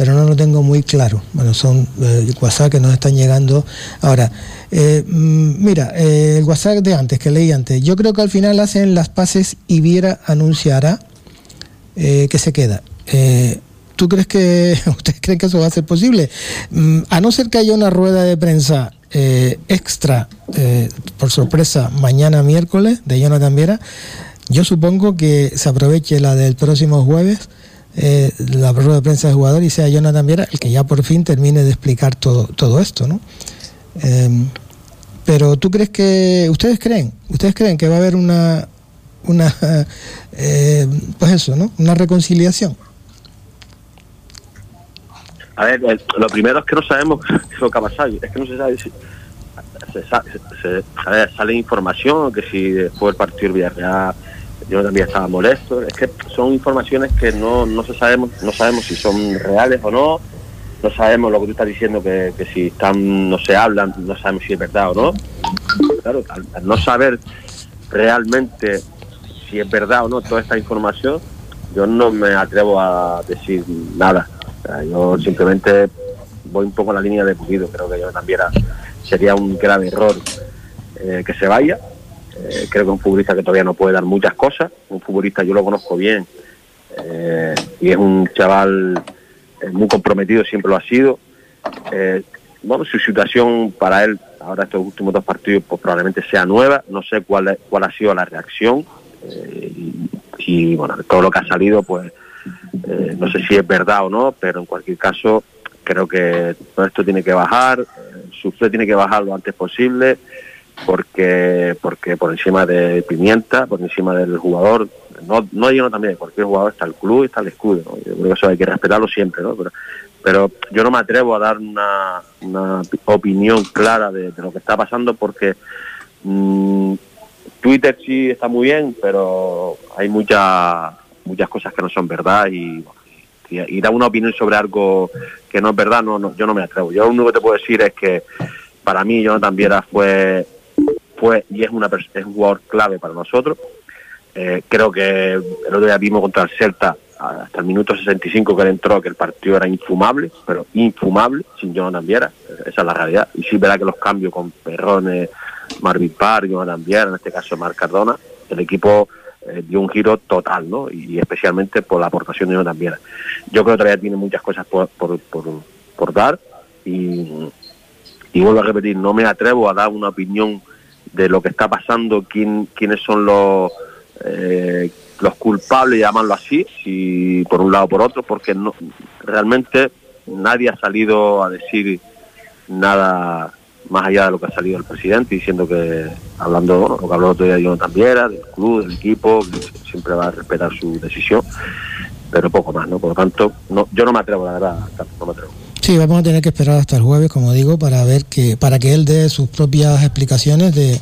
pero no lo tengo muy claro. Bueno, son eh, WhatsApp que nos están llegando. Ahora, eh, mm, mira, el WhatsApp de antes, que leí antes, yo creo que al final hacen las paces y Viera anunciará que se queda. ¿Tú crees que <laughs> ustedes creen que eso va a ser posible? Mm, a no ser que haya una rueda de prensa eh, extra, eh, por sorpresa, mañana miércoles de Jonathan Viera, yo supongo que se aproveche la del próximo jueves, eh, la rueda de prensa de jugador y sea Jonathan Viera el que ya por fin termine de explicar todo, todo esto, ¿no? Em, pero tú crees que, ustedes creen, ustedes creen que va a haber una, una, <laughs> pues eso, ¿no? Una reconciliación. A ver, lo primero es que no sabemos <laughs> lo que ha pasado. Es que no se sabe si. Se, sale información que si después del partido Villarreal yo también estaba molesto. Es que son informaciones que no, no se sabemos, no sabemos si son reales o no. No sabemos lo que tú estás diciendo que, si están, no se hablan, no sabemos si es verdad o no. Claro, al no saber realmente si es verdad o no toda esta información, yo no me atrevo a decir nada yo simplemente voy un poco en la línea de Pulido, creo que yo también sería un grave error eh, que se vaya. Eh, creo que un futbolista que todavía no puede dar muchas cosas, un futbolista yo lo conozco bien. Eh, y es un chaval muy comprometido, siempre lo ha sido. bueno, su situación para él ahora estos últimos dos partidos pues probablemente sea nueva, no sé cuál, cuál ha sido la reacción. Y, y bueno, todo lo que ha salido pues eh, no sé si es verdad o no, pero en cualquier caso creo que todo esto tiene que bajar, eh, su fe tiene que bajar lo antes posible, porque porque por encima de Pimienta, por encima del jugador, no, no yo no también, cualquier jugador está el club y está el escudo, yo creo que eso hay que respetarlo siempre, ¿no? Pero, pero yo no me atrevo a dar una, una opinión clara de, lo que está pasando porque mm, Twitter sí está muy bien, pero hay mucha muchas cosas que no son verdad y, y, dar una opinión sobre algo que no es verdad, no, yo no me atrevo. Yo lo único que te puedo decir es que para mí Jonathan Viera fue, y es, una, es un jugador clave para nosotros. Eh, creo que el otro día vimos contra el Celta hasta el minuto 65 que él entró que el partido era infumable, pero infumable sin Jonathan Viera, esa es la realidad. Y sí verá que los cambios con Perrones, Marvin Parr, Jonathan Viera, en este caso Marc Cardona, el equipo eh, dio un giro total, ¿no? Y, especialmente por la aportación de también. Yo creo que todavía tiene muchas cosas por, por, por, dar y, y, vuelvo a repetir, no me atrevo a dar una opinión de lo que está pasando, quién, quiénes son los, eh, los culpables, llamarlo así, si por un lado o por otro, porque no realmente nadie ha salido a decir nada más allá de lo que ha salido el presidente, diciendo que, hablando, bueno, lo que habló el otro día Jonathan Viera, del club, del equipo, siempre va a respetar su decisión, pero poco más, ¿no? Por lo tanto, no, yo no me atrevo, la verdad, no me atrevo. Sí, vamos a tener que esperar hasta el jueves, como digo, para ver que, para que él dé sus propias explicaciones de,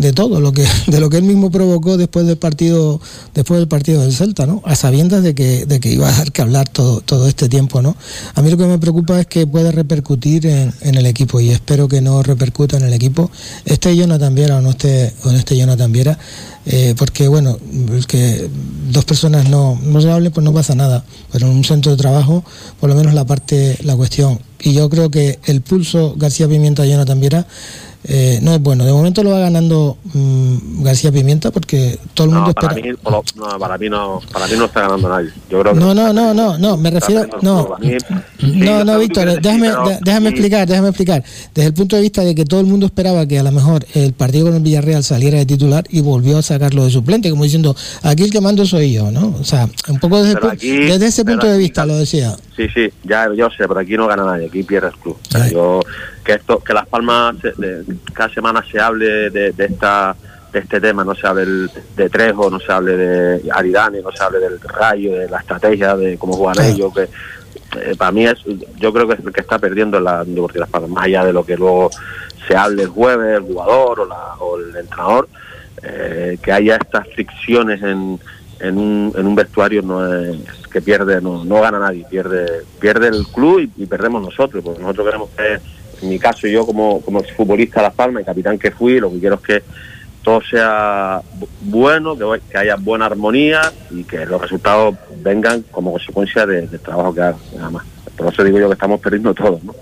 de todo lo que, de lo que él mismo provocó después del partido, después del partido del Celta, ¿no? A sabiendas de que, de que iba a dar que hablar todo, todo este tiempo, ¿no? A mí lo que me preocupa es que puede repercutir en, en el equipo y espero que no repercuta en el equipo. Este Jonathan Viera o no esté, o no esté Jonathan Viera, eh, porque bueno, que dos personas no, no se hablen, pues no pasa nada. Pero en un centro de trabajo, por lo menos la parte, la cuestión. Y yo creo que el pulso García Pimienta Jonathan Viera eh, no es bueno. De momento lo va ganando mm, García Pimienta porque todo el mundo no, para espera. Mí, por lo- no, para mí no, para mí no está ganando nadie. Yo creo que No, no, no, no, no, me refiero, no, mí, no, no, Víctor, déjame, déjame sí. explicar, déjame explicar. Desde el punto de vista de que todo el mundo esperaba que a lo mejor el partido con el Villarreal saliera de titular y volvió a sacarlo de suplente, como diciendo, aquí el que mando soy yo, ¿no? O sea, un poco desde, aquí- desde ese punto de aquí- vista lo decía. Sí, sí, ya yo sé, pero aquí no gana nadie, aquí pierde el club. Yo, que esto, que Las Palmas de- cada semana se hable de, de esta de este tema, no se hable del- de Trejo, no se hable de Aridane, no se hable del Rayo, de la estrategia, de cómo Claro. ellos, que eh, para mí es, yo creo que es el que está perdiendo en la Deportiva Las Palmas, más allá de lo que luego se hable el jueves, el jugador o, la, o el entrenador, eh, que haya estas fricciones en, en, un, en un vestuario no es que pierde, no, no gana nadie, pierde, pierde el club y, y perdemos nosotros, porque nosotros queremos que, en mi caso yo como, como futbolista de Las Palmas y capitán que fui, lo que quiero es que todo sea bu- bueno, que, que haya buena armonía y que los resultados vengan como consecuencia de- del trabajo que hagan, nada más. Por eso digo yo que estamos perdiendo todos, ¿no?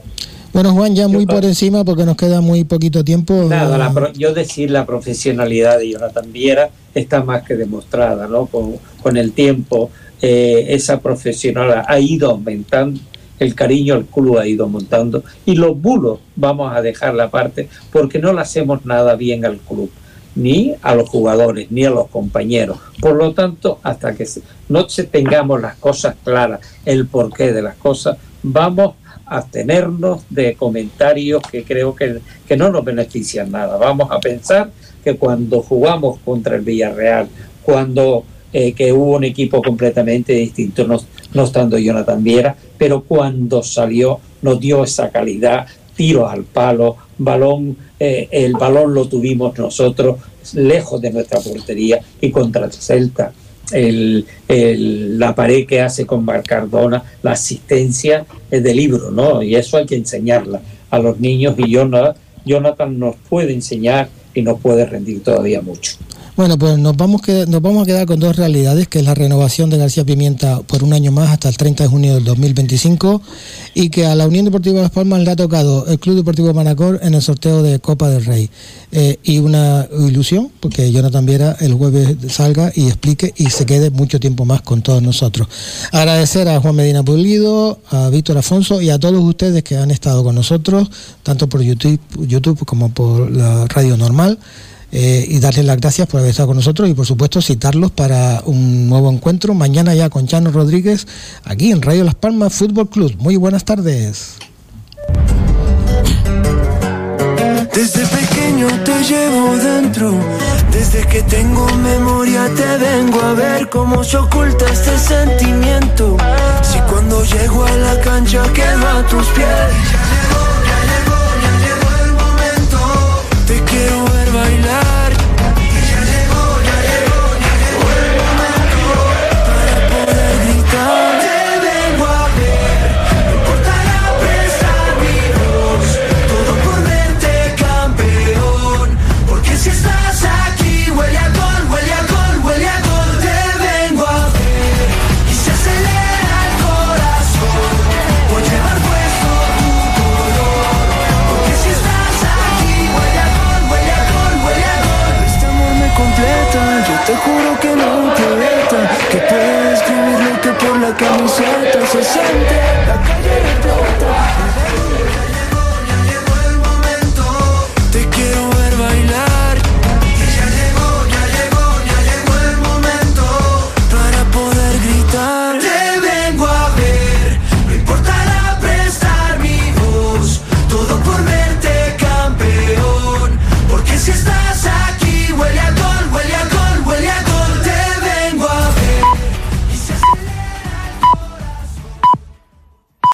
Bueno, Juan, ya muy por encima porque nos queda muy poquito tiempo. Nada, eh, la pro- yo decir la profesionalidad de Jonathan Viera está más que demostrada, ¿no? Con, con el tiempo, eh, esa profesional ha ido aumentando, el cariño al club ha ido aumentando y los bulos vamos a dejarla aparte porque no le hacemos nada bien al club, ni a los jugadores, ni a los compañeros. Por lo tanto, hasta que no se tengamos las cosas claras, el porqué de las cosas, vamos a abstenernos de comentarios que creo que, que no nos benefician nada. Vamos a pensar que cuando jugamos contra el Villarreal, cuando eh, que hubo un equipo completamente distinto, no, no estando Jonathan Viera, pero cuando salió nos dio esa calidad, tiros al palo, balón, eh, el balón lo tuvimos nosotros lejos de nuestra portería y contra el Celta. El, el- la pared que hace con Cardona, la asistencia es de libro, ¿no? Y eso hay que enseñarla a los niños y Jonathan, Jonathan nos puede enseñar y nos puede rendir todavía mucho. Bueno, pues nos vamos, que, nos vamos a quedar con dos realidades, que es la renovación de García Pimienta por un año más hasta el 30 de junio del 2025 y que a la Unión Deportiva Las Palmas le ha tocado el Club Deportivo Manacor en el sorteo de Copa del Rey. Eh, y una ilusión, porque Jonathan Viera el jueves salga y explique y se quede mucho tiempo más con todos nosotros. Agradecer a Juan Medina Pulido, a Víctor Afonso y a todos ustedes que han estado con nosotros, tanto por YouTube, YouTube como por la radio normal eh, y darles las gracias por haber estado con nosotros y por supuesto citarlos para un nuevo encuentro mañana ya con Chano Rodríguez aquí en Radio Las Palmas Fútbol Club. Muy buenas tardes. Te llevo dentro, desde que tengo memoria te vengo a ver cómo se oculta este sentimiento. Si cuando llego a la cancha quedo a tus pies. Que mi camiseta se siente.